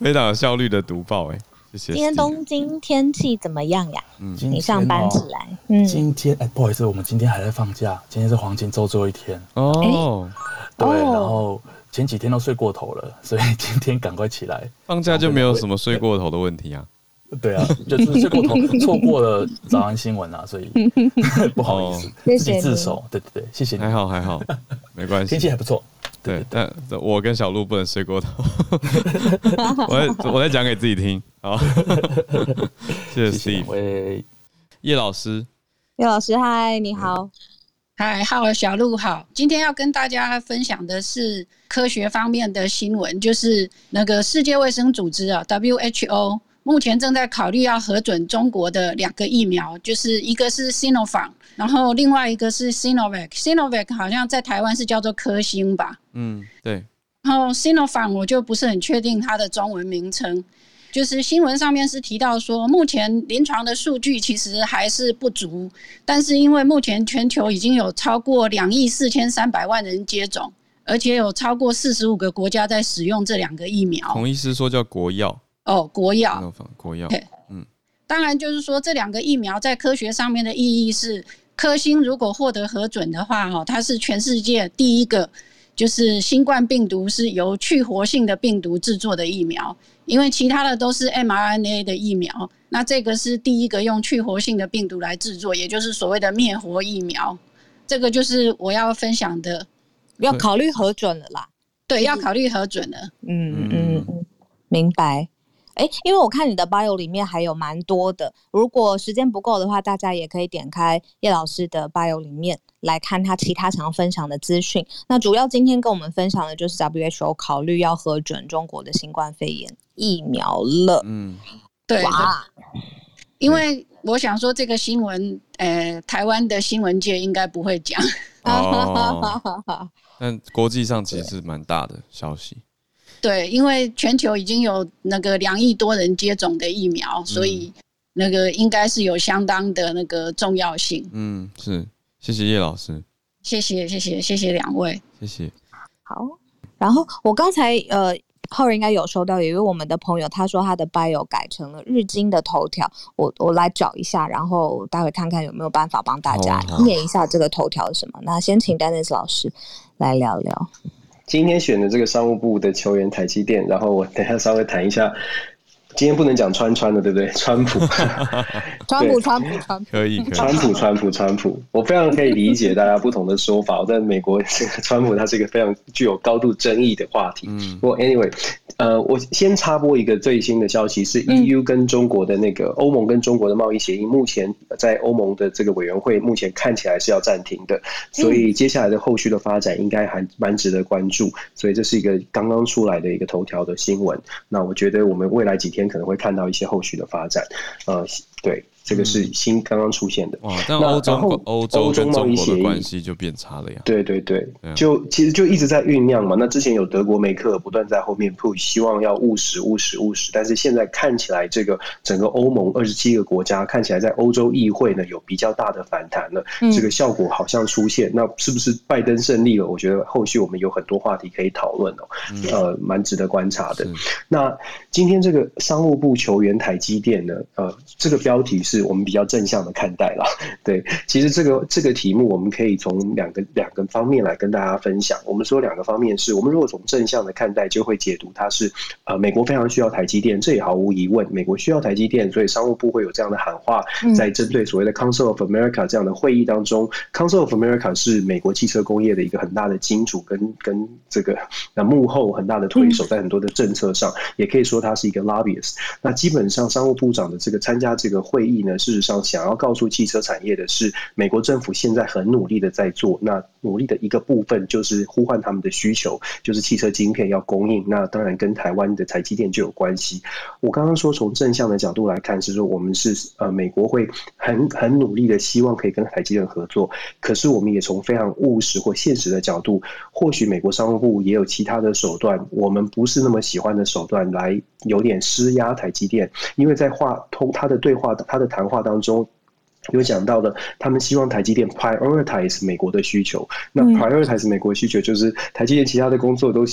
非常有效率的读报哎。今天东京天气怎么样呀？嗯，你上班起来。嗯，今天哎，不好意思，我们今天还在放假。今天是黄金周最后一天哦。对，然后前几天都睡过头了，所以今天赶快起来。放假就没有什么睡过头的问题啊？对啊，就是睡过头，错过了早安新闻啊，所以 不好意思，自己自首。对对对，谢谢你。还好还好，没关系，天气还不错。对，但我跟小鹿不能睡过头。我在我在讲给自己听。好，谢谢 Steve。喂，叶老师，叶老师，嗨，你好。嗨，好，小鹿好。今天要跟大家分享的是科学方面的新闻，就是那个世界卫生组织啊，WHO。目前正在考虑要核准中国的两个疫苗，就是一个是 Sinopharm，然后另外一个是 Sinovac。Sinovac 好像在台湾是叫做科兴吧？嗯，对。然后 Sinopharm 我就不是很确定它的中文名称。就是新闻上面是提到说，目前临床的数据其实还是不足，但是因为目前全球已经有超过两亿四千三百万人接种，而且有超过四十五个国家在使用这两个疫苗。同医师说叫国药。哦，国药，国药，嗯，当然就是说这两个疫苗在科学上面的意义是，科兴如果获得核准的话，哈，它是全世界第一个就是新冠病毒是由去活性的病毒制作的疫苗，因为其他的都是 mRNA 的疫苗，那这个是第一个用去活性的病毒来制作，也就是所谓的灭活疫苗，这个就是我要分享的，要考虑核准了啦，对，要考虑核准了，嗯。嗯嗯，明白。哎，因为我看你的 bio 里面还有蛮多的，如果时间不够的话，大家也可以点开叶老师的 bio 里面来看他其他想要分享的资讯。那主要今天跟我们分享的就是 WHO 考虑要核准中国的新冠肺炎疫苗了。嗯，对。哇，因为我想说这个新闻，呃，台湾的新闻界应该不会讲。哦。但国际上其实是蛮大的消息。对，因为全球已经有那个两亿多人接种的疫苗，嗯，所以那个应该是有相当的那个重要性。嗯，是，谢谢叶老师，谢谢谢谢谢谢两位，谢谢。好，然后我刚才呃，浩然应该有收到，有一位我们的朋友他说他的 bio 改成了日经的头条，我我来找一下，然后待会看看有没有办法帮大家念一下这个头条是什么。那先请 Dennis 老师来聊聊。今天选的这个商务部的球员台积电，然后我等下稍微谈一下。今天不能讲川川的，对不 对？川普，川普，川普，川普，可以，川普，川普，川普。我非常可以理解大家不同的说法。我在美国，这个川普他是一个非常具有高度争议的话题。嗯，不过 anyway。呃，我先插播一个最新的消息，是 EU 跟中国的那个欧盟跟中国的贸易协议，目前在欧盟的这个委员会目前看起来是要暂停的，所以接下来的后续的发展应该还蛮值得关注。所以这是一个刚刚出来的一个头条的新闻。那我觉得我们未来几天可能会看到一些后续的发展。呃，对。这个是新刚刚出现的。哇，但欧洲欧洲跟中国的关系就变差了呀。对对对，就其实就一直在酝酿嘛。那之前有德国梅克尔不断在后面 push，希望要务实务实务实。但是现在看起来，这个整个欧盟二十七个国家看起来在欧洲议会呢有比较大的反弹了。这个效果好像出现。那是不是拜登胜利了？我觉得后续我们有很多话题可以讨论哦。呃，蛮值得观察的。那今天这个商务部球员台积电呢？呃，这个标题是。是我们比较正向的看待了，对，其实这个这个题目我们可以从两个两个方面来跟大家分享。我们说两个方面是，我们如果从正向的看待，就会解读它是呃美国非常需要台积电，这也毫无疑问，美国需要台积电，所以商务部会有这样的喊话，在针对所谓的 Council of America 这样的会议当中，Council of America 是美国汽车工业的一个很大的金主跟跟这个那幕后很大的推手，在很多的政策上，也可以说它是一个 lobbyist。那基本上商务部长的这个参加这个会议。意呢，事实上想要告诉汽车产业的是，美国政府现在很努力的在做，那努力的一个部分就是呼唤他们的需求，就是汽车晶片要供应。那当然跟台湾的台积电就有关系。我刚刚说从正向的角度来看，是说我们是呃美国会很很努力的希望可以跟台积电合作，可是我们也从非常务实或现实的角度，或许美国商务部也有其他的手段，我们不是那么喜欢的手段来有点施压台积电，因为在话通他的对话他的谈话当中。有讲到的，他们希望台积电 prioritize 美国的需求。那 prioritize 美国需求就是台积电其他的工作都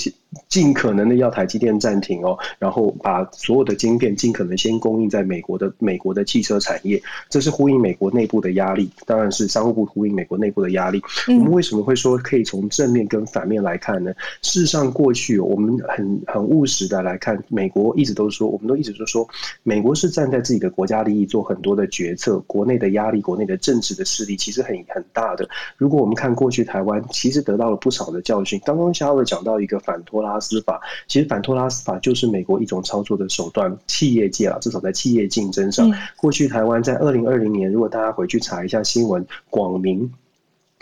尽可能的要台积电暂停哦，然后把所有的晶片尽可能先供应在美国的美国的汽车产业。这是呼应美国内部的压力，当然是商务部呼应美国内部的压力。我们为什么会说可以从正面跟反面来看呢？事实上，过去我们很很务实的来看，美国一直都说，我们都一直都说，美国是站在自己的国家利益做很多的决策，国内的压。压力，国内的政治的势力其实很很大的。如果我们看过去台湾，其实得到了不少的教训。刚刚肖尔讲到一个反托拉斯法，其实反托拉斯法就是美国一种操作的手段。企业界啊，至少在企业竞争上，过去台湾在二零二零年，如果大家回去查一下新闻，广明。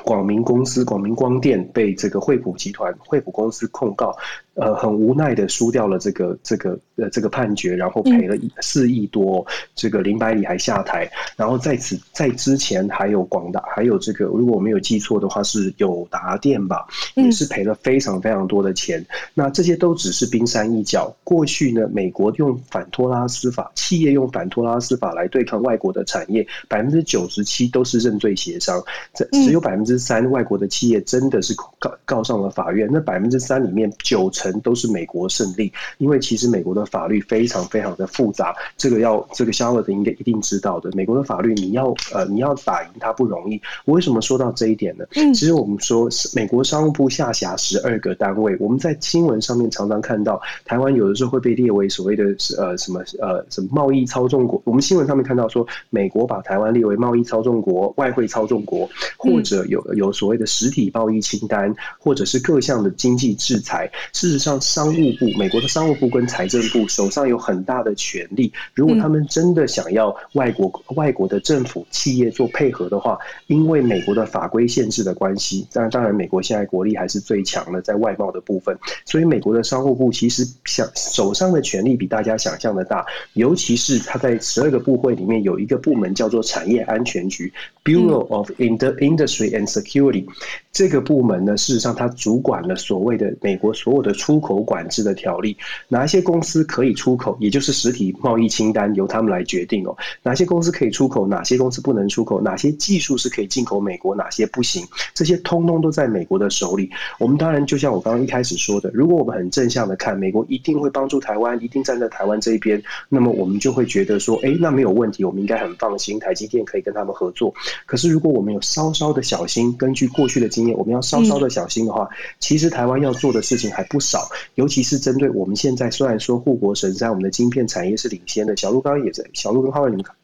广明公司、广明光电被这个惠普集团、惠普公司控告，呃，很无奈的输掉了这个、这个、呃，这个判决，然后赔了四亿多。这个林百里还下台，然后在此在之前还有广大，还有这个，如果我没有记错的话，是友达电吧，也是赔了非常非常多的钱。那这些都只是冰山一角。过去呢，美国用反托拉斯法，企业用反托拉斯法来对抗外国的产业，百分之九十七都是认罪协商，这只有百分之。之三，外国的企业真的是告告上了法院。那百分之三里面，九成都是美国胜利，因为其实美国的法律非常非常的复杂。这个要这个 Charlotte 应该一定知道的。美国的法律，你要呃你要打赢它不容易。我为什么说到这一点呢？其实我们说，美国商务部下辖十二个单位，我们在新闻上面常常看到，台湾有的时候会被列为所谓的呃什么呃什么贸易操纵国。我们新闻上面看到说，美国把台湾列为贸易操纵国、外汇操纵国，或者有。有所谓的实体贸易清单，或者是各项的经济制裁。事实上，商务部、美国的商务部跟财政部手上有很大的权力。如果他们真的想要外国外国的政府企业做配合的话，因为美国的法规限制的关系，当然，当然，美国现在国力还是最强的，在外贸的部分。所以，美国的商务部其实想手上的权力比大家想象的大。尤其是他在十二个部会里面有一个部门叫做产业安全局 （Bureau of Industry and Security 这个部门呢，事实上它主管了所谓的美国所有的出口管制的条例，哪一些公司可以出口，也就是实体贸易清单由他们来决定哦。哪些公司可以出口，哪些公司不能出口，哪些技术是可以进口美国，哪些不行，这些通通都在美国的手里。我们当然就像我刚刚一开始说的，如果我们很正向的看，美国一定会帮助台湾，一定站在台湾这一边，那么我们就会觉得说，哎，那没有问题，我们应该很放心，台积电可以跟他们合作。可是如果我们有稍稍的小心，根据过去的经验，我们要稍稍的小心的话，其实台湾要做的事情还不少，尤其是针对我们现在虽然说护国神山，我们的晶片产业是领先的。小鹿刚刚也在，小鹿跟浩文你们看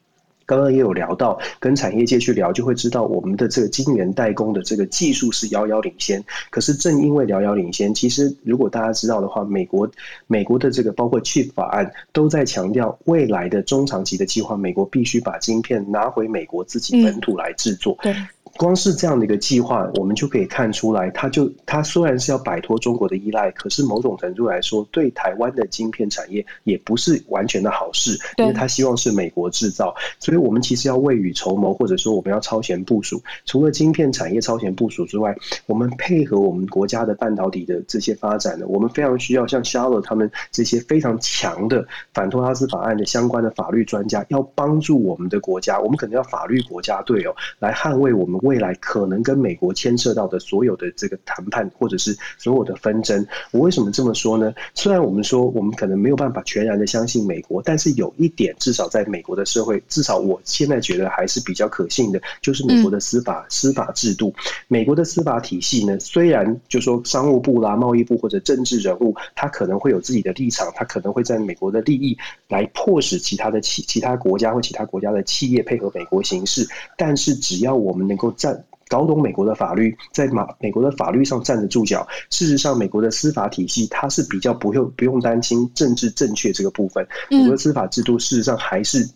刚刚也有聊到，跟产业界去聊，就会知道我们的这个晶圆代工的这个技术是遥遥领先。可是正因为遥遥领先，其实如果大家知道的话，美国美国的这个包括 Chip 法案都在强调未来的中长期的计划，美国必须把晶片拿回美国自己本土来制作。对。光是这样的一个计划，我们就可以看出来，它就它虽然是要摆脱中国的依赖，可是某种程度来说，对台湾的晶片产业也不是完全的好事，因为他希望是美国制造，所以我们其实要未雨绸缪，或者说我们要超前部署。除了晶片产业超前部署之外，我们配合我们国家的半导体的这些发展呢，我们非常需要像 Charlotte 他们这些非常强的反托拉斯法案的相关的法律专家，要帮助我们的国家，我们可能要法律国家队哦，来捍卫我们。未来可能跟美国牵涉到的所有的这个谈判，或者是所有的纷争，我为什么这么说呢？虽然我们说我们可能没有办法全然的相信美国，但是有一点，至少在美国的社会，至少我现在觉得还是比较可信的，就是美国的司法司法制度。美国的司法体系呢，虽然就说商务部啦、贸易部或者政治人物，他可能会有自己的立场，他可能会在美国的利益来迫使其他的企其他国家或其他国家的企业配合美国行事，但是只要我们能够。站搞懂美国的法律，在马美国的法律上站得住脚。事实上，美国的司法体系它是比较不用不用担心政治正确这个部分。美国的司法制度事实上还是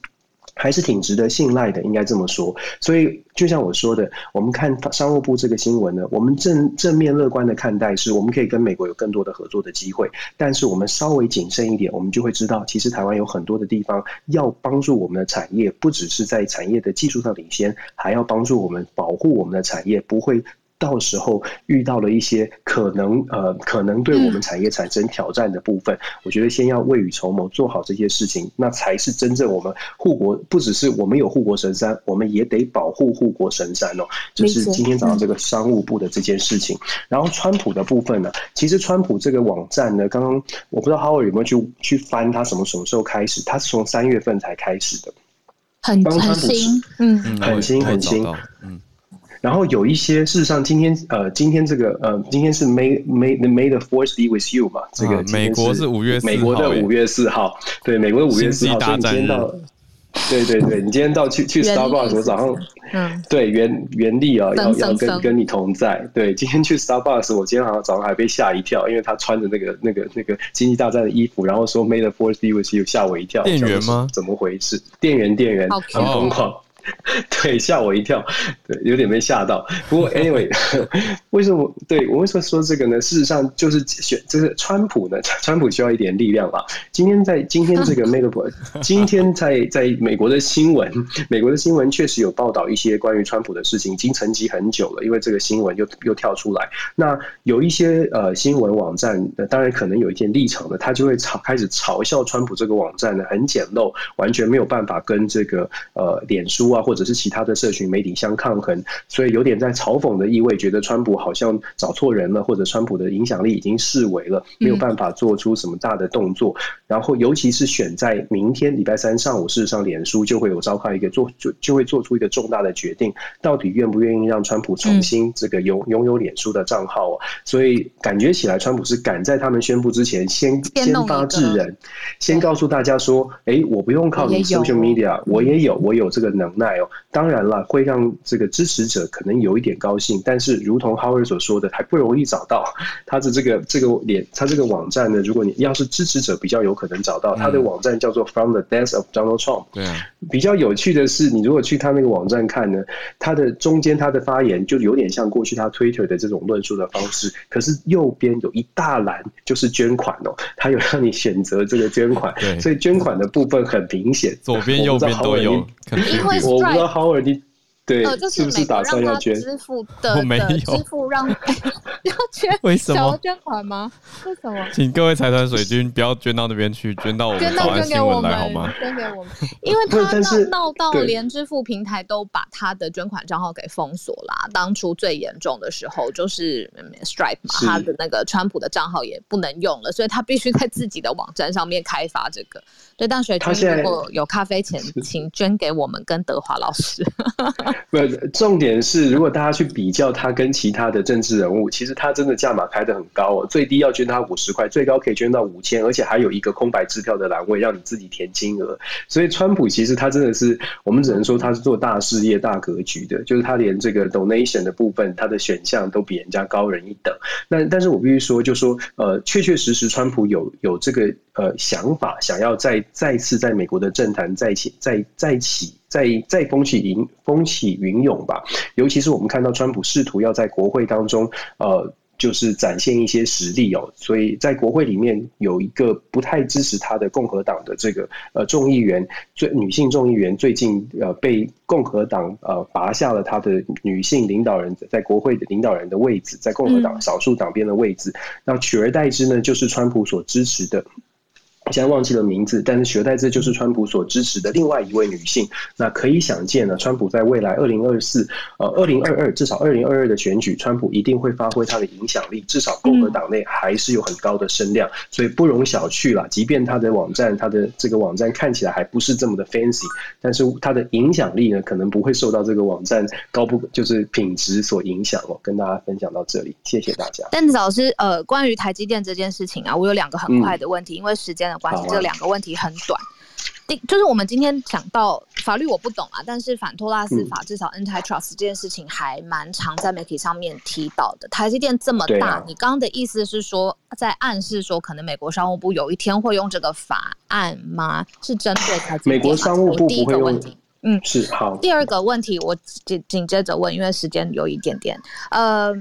还是挺值得信赖的，应该这么说。所以，就像我说的，我们看商务部这个新闻呢，我们正正面乐观的看待，是我们可以跟美国有更多的合作的机会。但是，我们稍微谨慎一点，我们就会知道，其实台湾有很多的地方要帮助我们的产业，不只是在产业的技术上领先，还要帮助我们保护我们的产业不会。到时候遇到了一些可能呃可能对我们产业产生挑战的部分，嗯、我觉得先要未雨绸缪，做好这些事情，那才是真正我们护国。不只是我们有护国神山，我们也得保护护国神山哦。就是今天早上这个商务部的这件事情。嗯、然后川普的部分呢，其实川普这个网站呢，刚刚我不知道 Howard 有没有去去翻，他什么什么时候开始？他是从三月份才开始的，很很新，嗯，很新很新，嗯。然后有一些，事实上，今天呃，今天这个呃，今天是 May May May the Fourth be with you 嘛？这个美国是五月四号，美国的五月四号，对，美国的五月四号。所以你今天到，对对对，你今天到去去 Starbucks，我早上，嗯，对，原原力啊，要要跟跟你同在。对，今天去 Starbucks，我今天好像早上还被吓一跳，因为他穿着那个那个那个星际大战的衣服，然后说 May the Fourth be with you，吓我一跳。店员吗？怎么回事？店员店员很疯狂。对，吓我一跳，对，有点被吓到。不过，anyway，为什么？对，我为什么说这个呢？事实上，就是选就是川普呢，川普需要一点力量吧。今天在今天这个 Meta，今天在在美国的新闻，美国的新闻确实有报道一些关于川普的事情，已经沉寂很久了。因为这个新闻又又跳出来，那有一些呃新闻网站，当然可能有一点立场的，他就会嘲开始嘲笑川普这个网站呢，很简陋，完全没有办法跟这个呃脸书啊。或者是其他的社群媒体相抗衡，所以有点在嘲讽的意味，觉得川普好像找错人了，或者川普的影响力已经视为了，没有办法做出什么大的动作。然后，尤其是选在明天礼拜三上午，事实上，脸书就会有召开一个做就就会做出一个重大的决定，到底愿不愿意让川普重新这个拥拥有脸书的账号。所以感觉起来，川普是赶在他们宣布之前先先发制人，先告诉大家说：“哎，我不用靠你 social media，我也有，我有这个能耐。”哦，当然了，会让这个支持者可能有一点高兴，但是如同 Howard 所说的，还不容易找到他的这个这个脸，他这个网站呢，如果你要是支持者，比较有可能找到他的网站叫做 From the Death of Donald Trump。对，比较有趣的是，你如果去他那个网站看呢，他的中间他的发言就有点像过去他 Twitter 的这种论述的方式，可是右边有一大栏就是捐款哦，他有让你选择这个捐款，所以捐款的部分很明显，左边右边都有，因为。我不知道 Howard 你对，是不是打算要捐？支付的我没有支付让 要捐？为什么？想要捐款吗？为什么？请各位财团水军不要捐到那边去，捐到我们早安新闻来好吗？捐给我们，因为他闹闹到连支付平台都把他的捐款账号给封锁啦。当初最严重的时候就是 Stripe 嘛，他的那个川普的账号也不能用了，所以他必须在自己的网站上面开发这个。对，但水军如果有咖啡钱，请捐给我们跟德华老师。不，重点是，如果大家去比较他跟其他的政治人物，其实他真的价码开得很高哦，最低要捐他五十块，最高可以捐到五千，而且还有一个空白支票的栏位让你自己填金额。所以，川普其实他真的是，我们只能说他是做大事业、大格局的，就是他连这个 donation 的部分，他的选项都比人家高人一等。那但是我必须说，就说呃，确确实实，川普有有这个呃想法，想要再。再次在美国的政坛再起、再再起、再再风起云风起云涌吧。尤其是我们看到川普试图要在国会当中，呃，就是展现一些实力哦。所以在国会里面有一个不太支持他的共和党的这个呃众议员，最女性众议员最近呃被共和党呃拔下了他的女性领导人，在国会的领导人的位置，在共和党少数党边的位置。那取而代之呢，就是川普所支持的。现在忘记了名字，但是取而代之就是川普所支持的另外一位女性。那可以想见呢，川普在未来二零二四呃二零二二至少二零二二的选举，川普一定会发挥他的影响力，至少共和党内还是有很高的声量，所以不容小觑了。即便他的网站，他的这个网站看起来还不是这么的 fancy，但是他的影响力呢，可能不会受到这个网站高不就是品质所影响哦。跟大家分享到这里，谢谢大家。但子老师，呃，关于台积电这件事情啊，我有两个很快的问题，嗯、因为时间的。关系，这两个问题很短。第就是我们今天讲到法律我不懂啊，但是反托拉斯法至少 antitrust 这件事情还蛮常在媒体上面提到的。台积电这么大，啊、你刚刚的意思是说在暗示说可能美国商务部有一天会用这个法案吗？是针对台积电？美国商务部第一个问题，嗯，是好。第二个问题我紧紧接着问，因为时间有一点点，呃。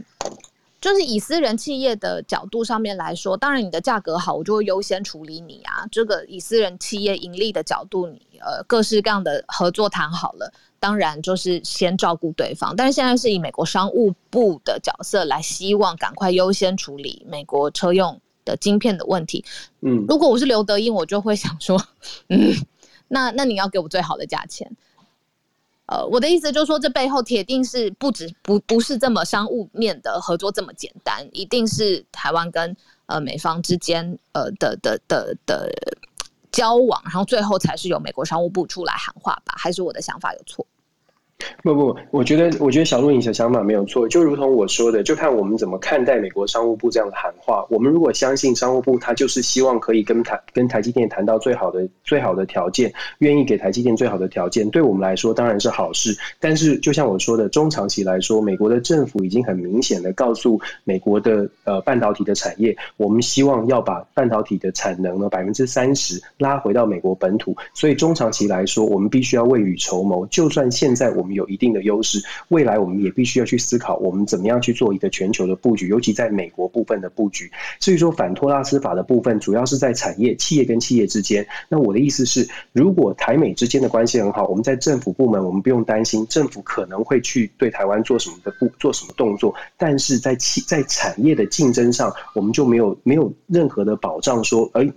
就是以私人企业的角度上面来说，当然你的价格好，我就会优先处理你啊。这个以私人企业盈利的角度，你呃各式各样的合作谈好了，当然就是先照顾对方。但是现在是以美国商务部的角色来，希望赶快优先处理美国车用的晶片的问题。嗯，如果我是刘德英，我就会想说，嗯，那那你要给我最好的价钱。呃，我的意思就是说，这背后铁定是不止不不是这么商务面的合作这么简单，一定是台湾跟呃美方之间呃的的的的交往，然后最后才是由美国商务部出来喊话吧？还是我的想法有错？不不，我觉得我觉得小鹿你的想法没有错，就如同我说的，就看我们怎么看待美国商务部这样的喊话。我们如果相信商务部，他就是希望可以跟台跟台积电谈到最好的最好的条件，愿意给台积电最好的条件，对我们来说当然是好事。但是就像我说的，中长期来说，美国的政府已经很明显的告诉美国的呃半导体的产业，我们希望要把半导体的产能呢百分之三十拉回到美国本土。所以中长期来说，我们必须要未雨绸缪。就算现在我。我们有一定的优势，未来我们也必须要去思考，我们怎么样去做一个全球的布局，尤其在美国部分的布局。所以说，反托拉斯法的部分主要是在产业、企业跟企业之间。那我的意思是，如果台美之间的关系很好，我们在政府部门，我们不用担心政府可能会去对台湾做什么的不做什么动作，但是在企在产业的竞争上，我们就没有没有任何的保障说，而。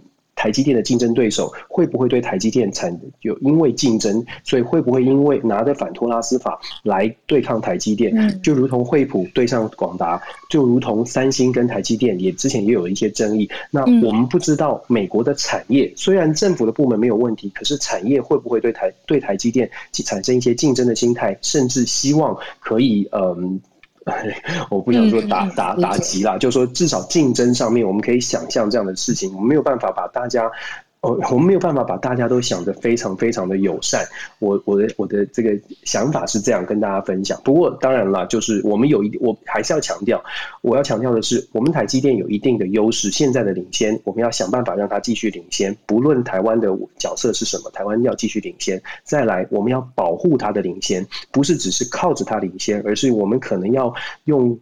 台积电的竞争对手会不会对台积电产有因为竞争，所以会不会因为拿着反托拉斯法来对抗台积电？就如同惠普对上广达，就如同三星跟台积电也之前也有一些争议。那我们不知道美国的产业虽然政府的部门没有问题，可是产业会不会对台对台积电产生一些竞争的心态，甚至希望可以嗯。我不想说打打打击啦，就是说至少竞争上面，我们可以想象这样的事情，我们没有办法把大家。哦，我们没有办法把大家都想得非常非常的友善。我我的我的这个想法是这样跟大家分享。不过当然了，就是我们有一，我还是要强调，我要强调的是，我们台积电有一定的优势，现在的领先，我们要想办法让它继续领先。不论台湾的角色是什么，台湾要继续领先。再来，我们要保护它的领先，不是只是靠着它领先，而是我们可能要用，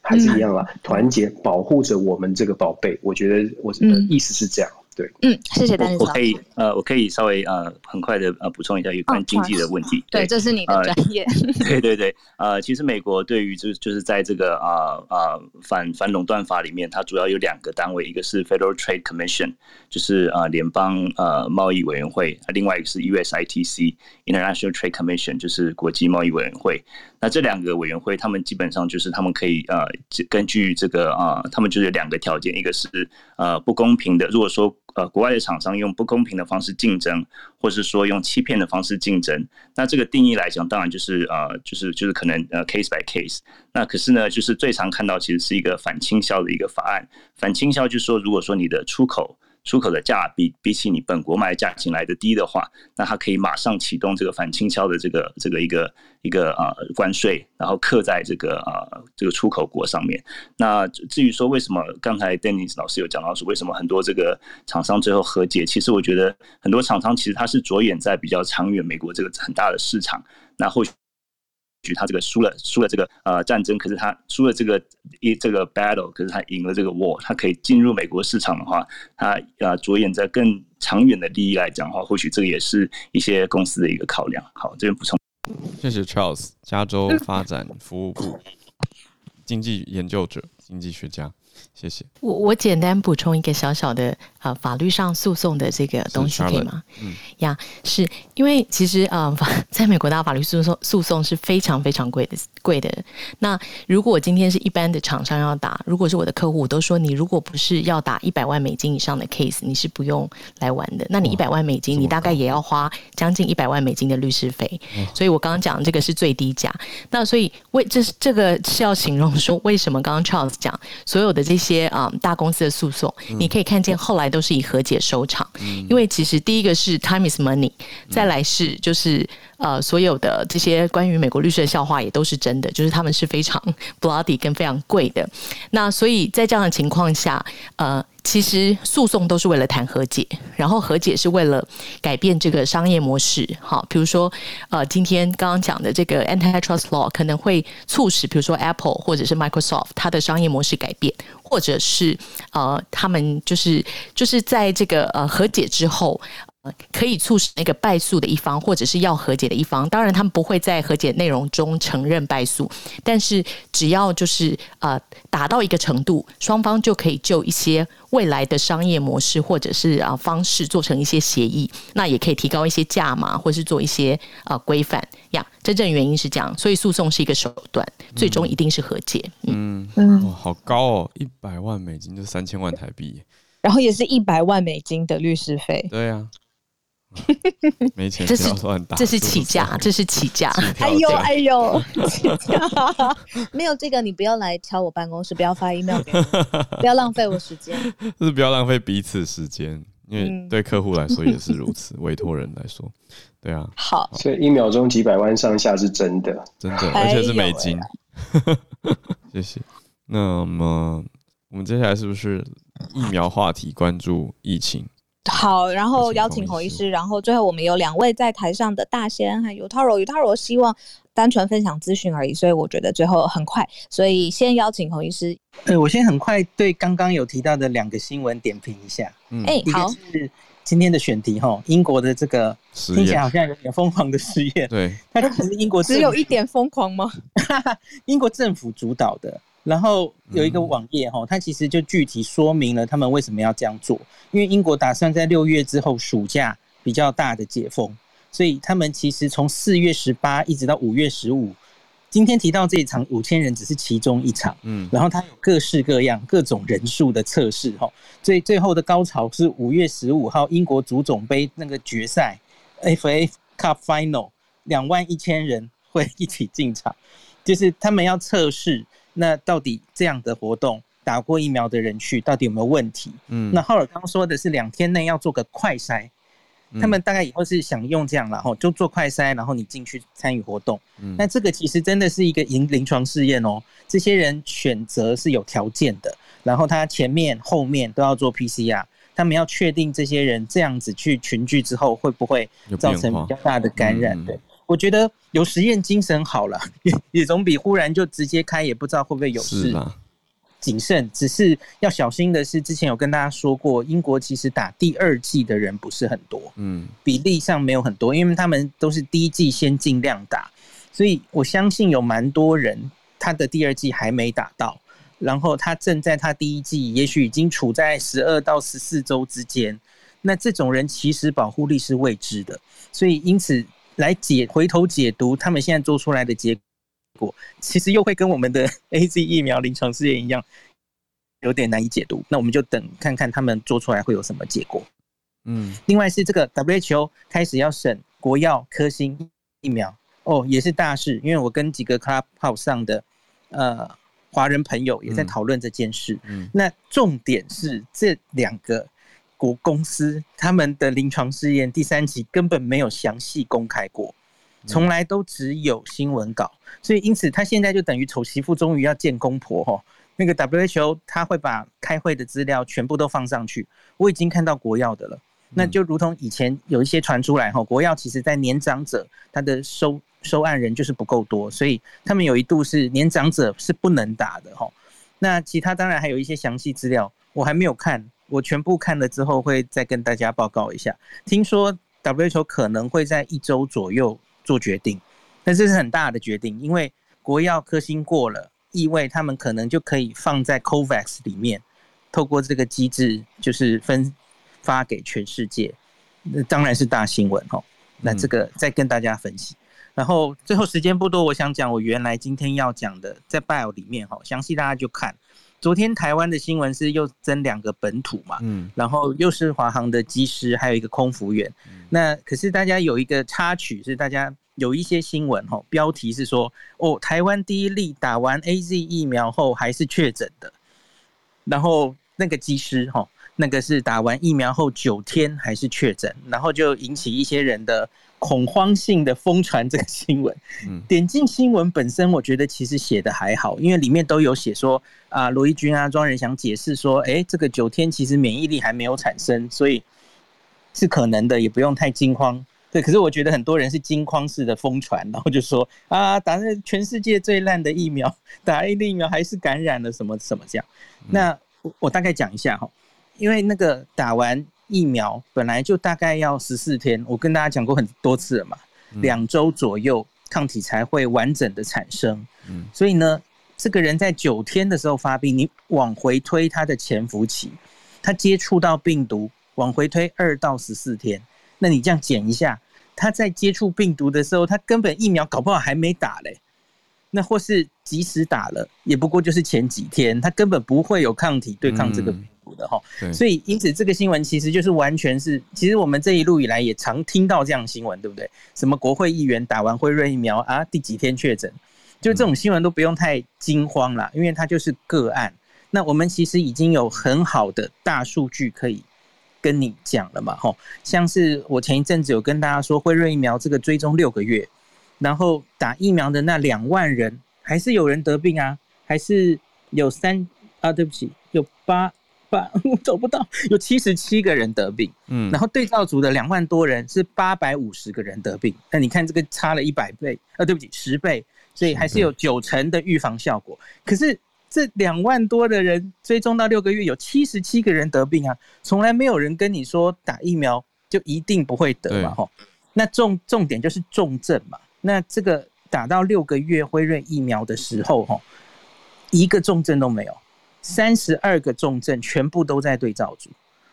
还是一样啦，团结保护着我们这个宝贝。我觉得我的意思是这样。对，嗯，谢谢丹尼。我可以呃，我可以稍微呃，很快的呃补充一下有关经济的问题。对，这是你的专业。对对对，呃，其实美国对于就就是在这个啊啊反反垄断法里面，它主要有两个单位，一个是 Federal Trade Commission，就是啊联邦呃贸易委员会，另外一个是 USITC International Trade Commission，就是国际贸易委员会。那这两个委员会，他们基本上就是他们可以呃根据这个啊，他们就是有两个条件，一个是呃不公平的，如果说。呃，国外的厂商用不公平的方式竞争，或是说用欺骗的方式竞争，那这个定义来讲，当然就是呃，就是就是可能呃 case by case。那可是呢，就是最常看到其实是一个反倾销的一个法案。反倾销就是说，如果说你的出口。出口的价比比起你本国卖的价钱来的低的话，那它可以马上启动这个反倾销的这个这个一个一个呃关税，然后刻在这个呃这个出口国上面。那至于说为什么刚才 Dennis 老师有讲到说为什么很多这个厂商最后和解，其实我觉得很多厂商其实他是着眼在比较长远美国这个很大的市场，那或许。举他这个输了输了这个呃战争，可是他输了这个一这个 battle，可是他赢了这个 war，他可以进入美国市场的话，他呃着眼在更长远的利益来讲的话，或许这个也是一些公司的一个考量。好，这边补充。谢谢 Charles，加州发展服务部经济研究者、经济学家。谢谢。我我简单补充一个小小的呃法律上诉讼的这个东西可以吗？嗯，呀，是因为其实呃法 在美国的法律诉讼诉讼是非常非常贵的贵的。那如果我今天是一般的厂商要打，如果是我的客户，我都说你如果不是要打一百万美金以上的 case，你是不用来玩的。那你一百万美金，你大概也要花将近一百万美金的律师费。所以我刚刚讲的这个是最低价。那所以为这是这个是要形容说为什么刚刚 Charles 讲，所有的这些啊、嗯、大公司的诉讼，你可以看见后来都是以和解收场。嗯、因为其实第一个是 time is money，再来是就是呃所有的这些关于美国律师的笑话也都是真的，就是他们是非常 bloody 跟非常贵的。那所以在这样的情况下，呃。其实诉讼都是为了谈和解，然后和解是为了改变这个商业模式。好，比如说，呃，今天刚刚讲的这个 antitrust law 可能会促使，比如说 Apple 或者是 Microsoft 它的商业模式改变，或者是呃，他们就是就是在这个呃和解之后。可以促使那个败诉的一方，或者是要和解的一方，当然他们不会在和解内容中承认败诉，但是只要就是呃达到一个程度，双方就可以就一些未来的商业模式或者是啊方式做成一些协议，那也可以提高一些价码，或是做一些呃规范呀。真正原因是这样，所以诉讼是一个手段，最终一定是和解。嗯嗯，哇，好高哦，一百万美金就三千万台币，然后也是一百万美金的律师费。对啊。没钱，这是这是起价，这是起价。哎呦哎呦，起价没有这个，你不要来敲我办公室，不要发 email 给我，不要浪费我时间。就是不要浪费彼此时间，因为对客户来说也是如此，委托人来说，对啊。好，所以一秒钟几百万上下是真的，真的，而且是美金。谢谢。那么我们接下来是不是疫苗话题，关注疫情？好，然后邀请洪医师，然后最后我们有两位在台上的大仙还有 Taro，Taro 希望单纯分享资讯而已，所以我觉得最后很快，所以先邀请洪医师。呃，我先很快对刚刚有提到的两个新闻点评一下。嗯，哎，好，是今天的选题哈，英国的这个听起来好像有点疯狂的实验，对，它其实英国只有一点疯狂吗？英国政府主导的。然后有一个网页哈，它其实就具体说明了他们为什么要这样做。因为英国打算在六月之后暑假比较大的解封，所以他们其实从四月十八一直到五月十五，今天提到这一场五千人只是其中一场，嗯，然后它有各式各样各种人数的测试哈。最最后的高潮是五月十五号英国足总杯那个决赛，FA Cup Final，两万一千人会一起进场，就是他们要测试。那到底这样的活动打过疫苗的人去，到底有没有问题？嗯，那浩尔刚说的是两天内要做个快筛，嗯、他们大概以后是想用这样，然后就做快筛，然后你进去参与活动。嗯，那这个其实真的是一个临临床试验哦。这些人选择是有条件的，然后他前面后面都要做 PCR，他们要确定这些人这样子去群聚之后会不会造成比较大的感染？对。我觉得有实验精神好了，也 也总比忽然就直接开也不知道会不会有事。谨慎，只是要小心的是，之前有跟大家说过，英国其实打第二季的人不是很多，嗯，比例上没有很多，因为他们都是第一季先尽量打，所以我相信有蛮多人他的第二季还没打到，然后他正在他第一季，也许已经处在十二到十四周之间，那这种人其实保护力是未知的，所以因此。来解回头解读他们现在做出来的结果，其实又会跟我们的 AZ 疫苗临床试验一样，有点难以解读。那我们就等看看他们做出来会有什么结果。嗯，另外是这个 WHO 开始要审国药科兴疫苗哦，也是大事。因为我跟几个 Clubhouse 上的呃华人朋友也在讨论这件事。嗯，那重点是这两个。国公司他们的临床试验第三期根本没有详细公开过，从来都只有新闻稿，所以因此他现在就等于丑媳妇终于要见公婆哈。那个 WHO 他会把开会的资料全部都放上去，我已经看到国药的了，那就如同以前有一些传出来哈，国药其实在年长者他的收收案人就是不够多，所以他们有一度是年长者是不能打的哈。那其他当然还有一些详细资料，我还没有看。我全部看了之后，会再跟大家报告一下。听说 WHO 可能会在一周左右做决定，但这是很大的决定，因为国药科兴过了，意味他们可能就可以放在 COVAX 里面，透过这个机制就是分发给全世界，那当然是大新闻哦。那这个再跟大家分析。然后最后时间不多，我想讲我原来今天要讲的，在 Bio 里面哈，详细大家就看。昨天台湾的新闻是又增两个本土嘛，嗯，然后又是华航的机师，还有一个空服员。嗯、那可是大家有一个插曲是大家有一些新闻哈，标题是说哦，台湾第一例打完 AZ 疫苗后还是确诊的，然后那个机师哈，那个是打完疫苗后九天还是确诊，然后就引起一些人的恐慌性的疯传这个新闻。嗯，点进新闻本身，我觉得其实写的还好，因为里面都有写说啊，罗毅军啊，庄人祥解释说，哎，这个九天其实免疫力还没有产生，所以是可能的，也不用太惊慌。对，可是我觉得很多人是惊慌式的疯传，然后就说啊，打了全世界最烂的疫苗，打 A 的疫苗还是感染了什么什么这样。那我我大概讲一下哈，因为那个打完疫苗本来就大概要十四天，我跟大家讲过很多次了嘛，两周左右抗体才会完整的产生。嗯，所以呢，这个人在九天的时候发病，你往回推他的潜伏期，他接触到病毒往回推二到十四天。那你这样减一下，他在接触病毒的时候，他根本疫苗搞不好还没打嘞。那或是即使打了，也不过就是前几天，他根本不会有抗体对抗这个的哈。所以因此这个新闻其实就是完全是，其实我们这一路以来也常听到这样新闻，对不对？什么国会议员打完辉瑞疫苗啊，第几天确诊？就这种新闻都不用太惊慌啦，因为它就是个案。那我们其实已经有很好的大数据可以。跟你讲了嘛，吼，像是我前一阵子有跟大家说，辉瑞疫苗这个追踪六个月，然后打疫苗的那两万人，还是有人得病啊，还是有三啊，对不起，有八八，我找不到，有七十七个人得病，嗯，然后对照组的两万多人是八百五十个人得病，那你看这个差了一百倍，啊，对不起，十倍，所以还是有九成的预防效果，可是。这两万多的人追踪到六个月，有七十七个人得病啊！从来没有人跟你说打疫苗就一定不会得嘛，吼。那重重点就是重症嘛。那这个打到六个月辉瑞疫苗的时候，吼，一个重症都没有，三十二个重症全部都在对照组，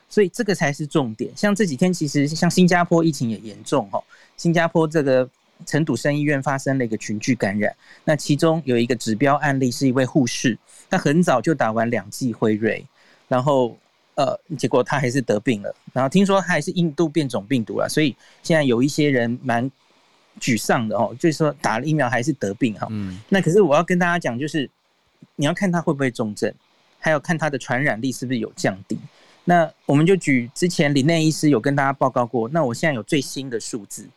所以这个才是重点。像这几天其实像新加坡疫情也严重，哦，新加坡这个。陈笃生医院发生了一个群聚感染，那其中有一个指标案例是一位护士，他很早就打完两剂辉瑞，然后呃，结果他还是得病了，然后听说他还是印度变种病毒了，所以现在有一些人蛮沮丧的哦，就是说打了疫苗还是得病哈。嗯。那可是我要跟大家讲，就是你要看他会不会重症，还有看它的传染力是不是有降低。那我们就举之前林内医师有跟大家报告过，那我现在有最新的数字。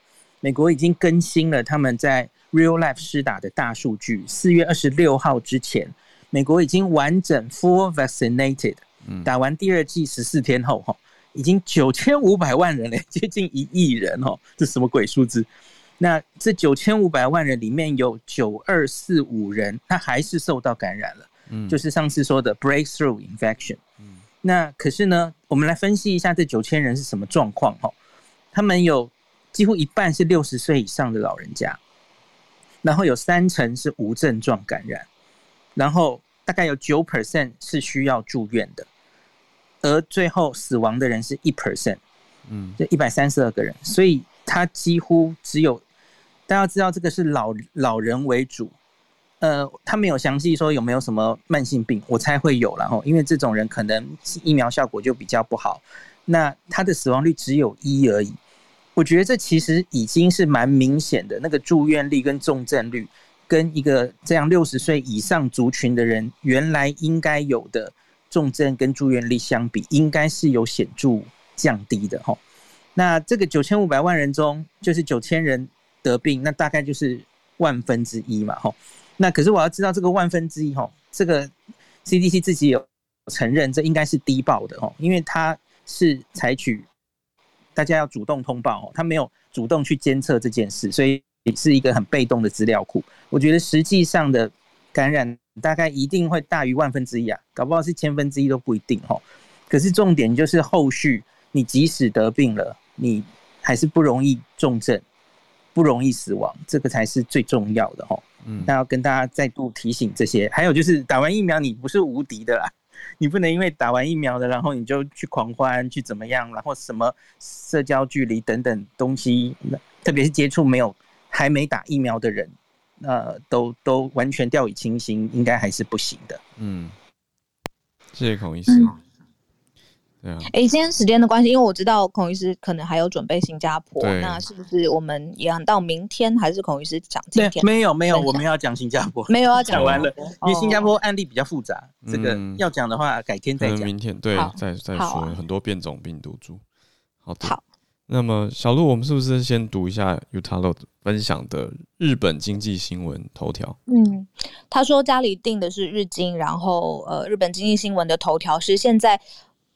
美国已经更新了他们在 real life 施打的大数据。四月二十六号之前，美国已经完整 full vaccinated，打完第二剂十四天后，哈，已经九千五百万人了，接近一亿人，哦，这什么鬼数字？那这九千五百万人里面有九二四五人，他还是受到感染了，嗯，就是上次说的 breakthrough infection。嗯，那可是呢，我们来分析一下这九千人是什么状况，哈，他们有。几乎一半是六十岁以上的老人家，然后有三成是无症状感染，然后大概有九 percent 是需要住院的，而最后死亡的人是一 percent，嗯，就一百三十二个人，所以他几乎只有大家要知道这个是老老人为主，呃，他没有详细说有没有什么慢性病，我猜会有，然后因为这种人可能疫苗效果就比较不好，那他的死亡率只有一而已。我觉得这其实已经是蛮明显的，那个住院率跟重症率，跟一个这样六十岁以上族群的人原来应该有的重症跟住院率相比，应该是有显著降低的哈。那这个九千五百万人中，就是九千人得病，那大概就是万分之一嘛哈。那可是我要知道这个万分之一哈，这个 CDC 自己有承认，这应该是低报的哦，因为它是采取。大家要主动通报哦，它没有主动去监测这件事，所以是一个很被动的资料库。我觉得实际上的感染大概一定会大于万分之一啊，搞不好是千分之一都不一定哦。可是重点就是后续，你即使得病了，你还是不容易重症，不容易死亡，这个才是最重要的哦。嗯，那要跟大家再度提醒这些，还有就是打完疫苗你不是无敌的啦。你不能因为打完疫苗的，然后你就去狂欢，去怎么样，然后什么社交距离等等东西，特别是接触没有还没打疫苗的人，呃，都都完全掉以轻心，应该还是不行的。嗯，谢谢孔医师。对啊。哎，今天时间的关系，因为我知道孔医师可能还有准备新加坡，那是不是我们也要到明天，还是孔医师讲今天？没有没有，我们要讲新加坡，没有要讲完了，因为新加坡案例比较复杂，这个要讲的话改天再讲。明天对，再再说很多变种病毒株。好的。好。那么小鹿，我们是不是先读一下 Utalo 分享的日本经济新闻头条？嗯，他说家里订的是日经，然后呃，日本经济新闻的头条是现在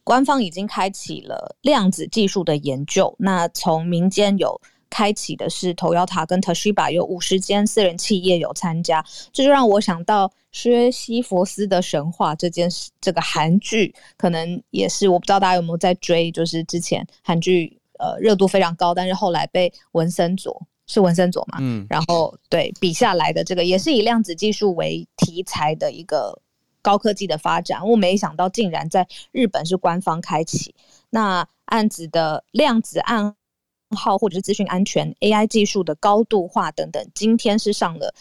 官方已经开启了量子技术的研究。那从民间有开启的是 Toyota 跟 Toshiba 有五十间私人企业有参加，这就让我想到薛西弗斯的神话这件事。这个韩剧可能也是，我不知道大家有没有在追，就是之前韩剧。呃，热度非常高，但是后来被文森佐是文森佐嘛？嗯，然后对比下来的这个也是以量子技术为题材的一个高科技的发展，我没想到竟然在日本是官方开启。那案子的量子暗号或者是资讯安全、AI 技术的高度化等等，今天是上了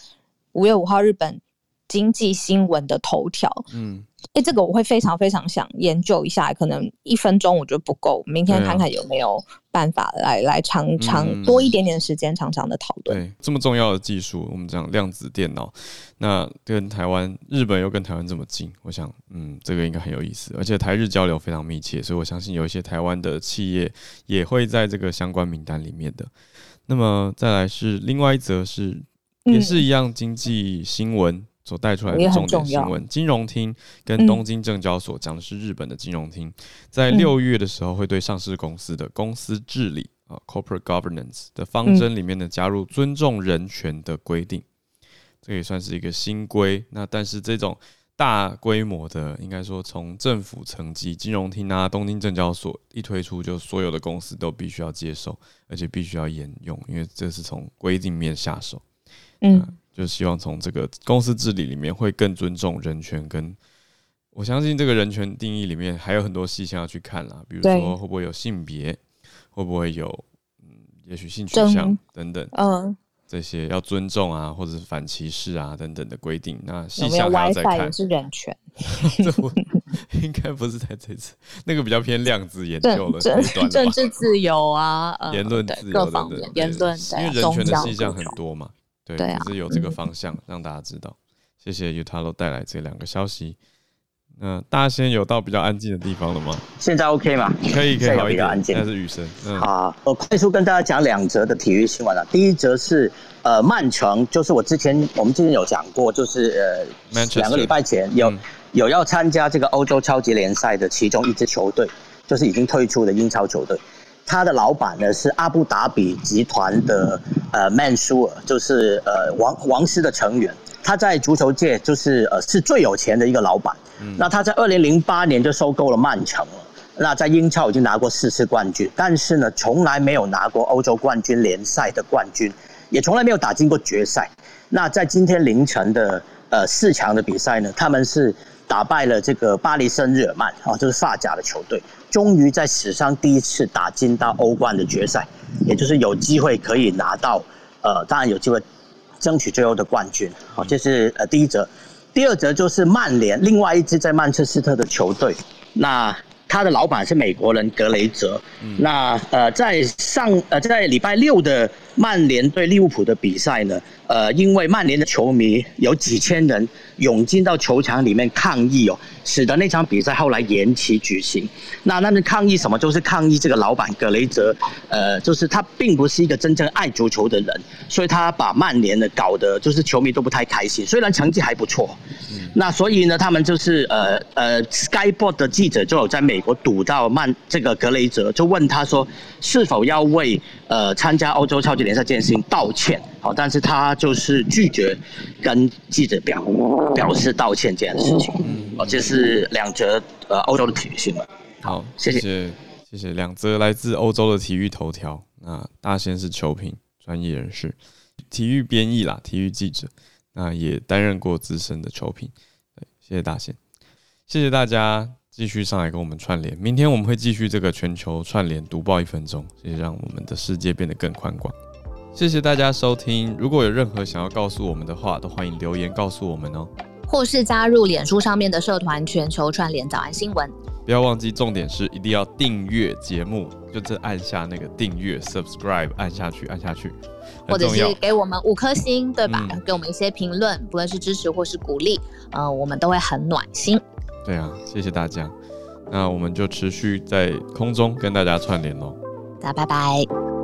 五月五号日本经济新闻的头条。嗯。哎，这个我会非常非常想研究一下，可能一分钟我觉得不够，明天看看有没有办法来、啊、来长长多一点点时间，长长的讨论。对，这么重要的技术，我们讲量子电脑，那跟台湾、日本又跟台湾这么近，我想，嗯，这个应该很有意思，而且台日交流非常密切，所以我相信有一些台湾的企业也会在这个相关名单里面的。那么再来是另外一则是，也是一样经济新闻。嗯所带出来的重点新闻，金融厅跟东京证交所讲的是日本的金融厅，在六月的时候会对上市公司的公司治理啊 （corporate governance） 的方针里面呢加入尊重人权的规定，这也算是一个新规。那但是这种大规模的，应该说从政府层级，金融厅啊、东京证交所一推出，就所有的公司都必须要接受，而且必须要沿用，因为这是从规定面下手。嗯。就希望从这个公司治理里面会更尊重人权，跟我相信这个人权定义里面还有很多细项要去看啦，比如说会不会有性别，会不会有嗯，也许性取向等等，嗯，这些要尊重啊，或者是反歧视啊等等的规定。那细项还要再看。也是人权，这不应该不是在这次，那个比较偏量子研究的 政政治自由啊，言论自由等等，言论，因为人权的细项很多嘛。对，对啊，只是有这个方向让大家知道。嗯、谢谢 Utalo 带来这两个消息。那大仙有到比较安静的地方了吗？现在 OK 吗？可以，可以好一点。现在是雨声。嗯、好，我快速跟大家讲两则的体育新闻了。第一则是呃，曼城，就是我之前我们之前有讲过，就是呃，两个礼拜前有、嗯、有要参加这个欧洲超级联赛的其中一支球队，就是已经退出的英超球队。他的老板呢是阿布达比集团的呃曼苏尔，就是呃王王室的成员。他在足球界就是呃是最有钱的一个老板。嗯。那他在二零零八年就收购了曼城了。那在英超已经拿过四次冠军，但是呢从来没有拿过欧洲冠军联赛的冠军，也从来没有打进过决赛。那在今天凌晨的呃四强的比赛呢，他们是打败了这个巴黎圣日耳曼啊，就是法甲的球队。终于在史上第一次打进到欧冠的决赛，也就是有机会可以拿到，呃，当然有机会争取最后的冠军。好，这是呃第一则。第二则就是曼联另外一支在曼彻斯特的球队，那他的老板是美国人格雷泽。嗯、那呃，在上呃在礼拜六的曼联对利物浦的比赛呢，呃，因为曼联的球迷有几千人涌进到球场里面抗议哦。使得那场比赛后来延期举行。那那是抗议什么？就是抗议这个老板格雷泽，呃，就是他并不是一个真正爱足球的人，所以他把曼联呢搞得就是球迷都不太开心。虽然成绩还不错，那所以呢，他们就是呃呃，Sky Sport 的记者就有在美国堵到曼这个格雷泽，就问他说是否要为呃参加欧洲超级联赛这件事情道歉。好，但是他就是拒绝跟记者表表示道歉这件事情。哦，这是两则呃欧洲的体育新闻。好，谢谢谢谢两则来自欧洲的体育头条。那大仙是球评专业人士，体育编译啦，体育记者，那也担任过资深的球评。对，谢谢大仙，谢谢大家继续上来跟我们串联。明天我们会继续这个全球串联读报一分钟，谢谢让我们的世界变得更宽广。谢谢大家收听，如果有任何想要告诉我们的话，都欢迎留言告诉我们哦。或是加入脸书上面的社团全球串联早安新闻。不要忘记，重点是一定要订阅节目，就是按下那个订阅 subscribe，按下去，按下去，或者是给我们五颗星，对吧？嗯、给我们一些评论，不论是支持或是鼓励，呃，我们都会很暖心。对啊，谢谢大家。那我们就持续在空中跟大家串联喽。大家拜拜。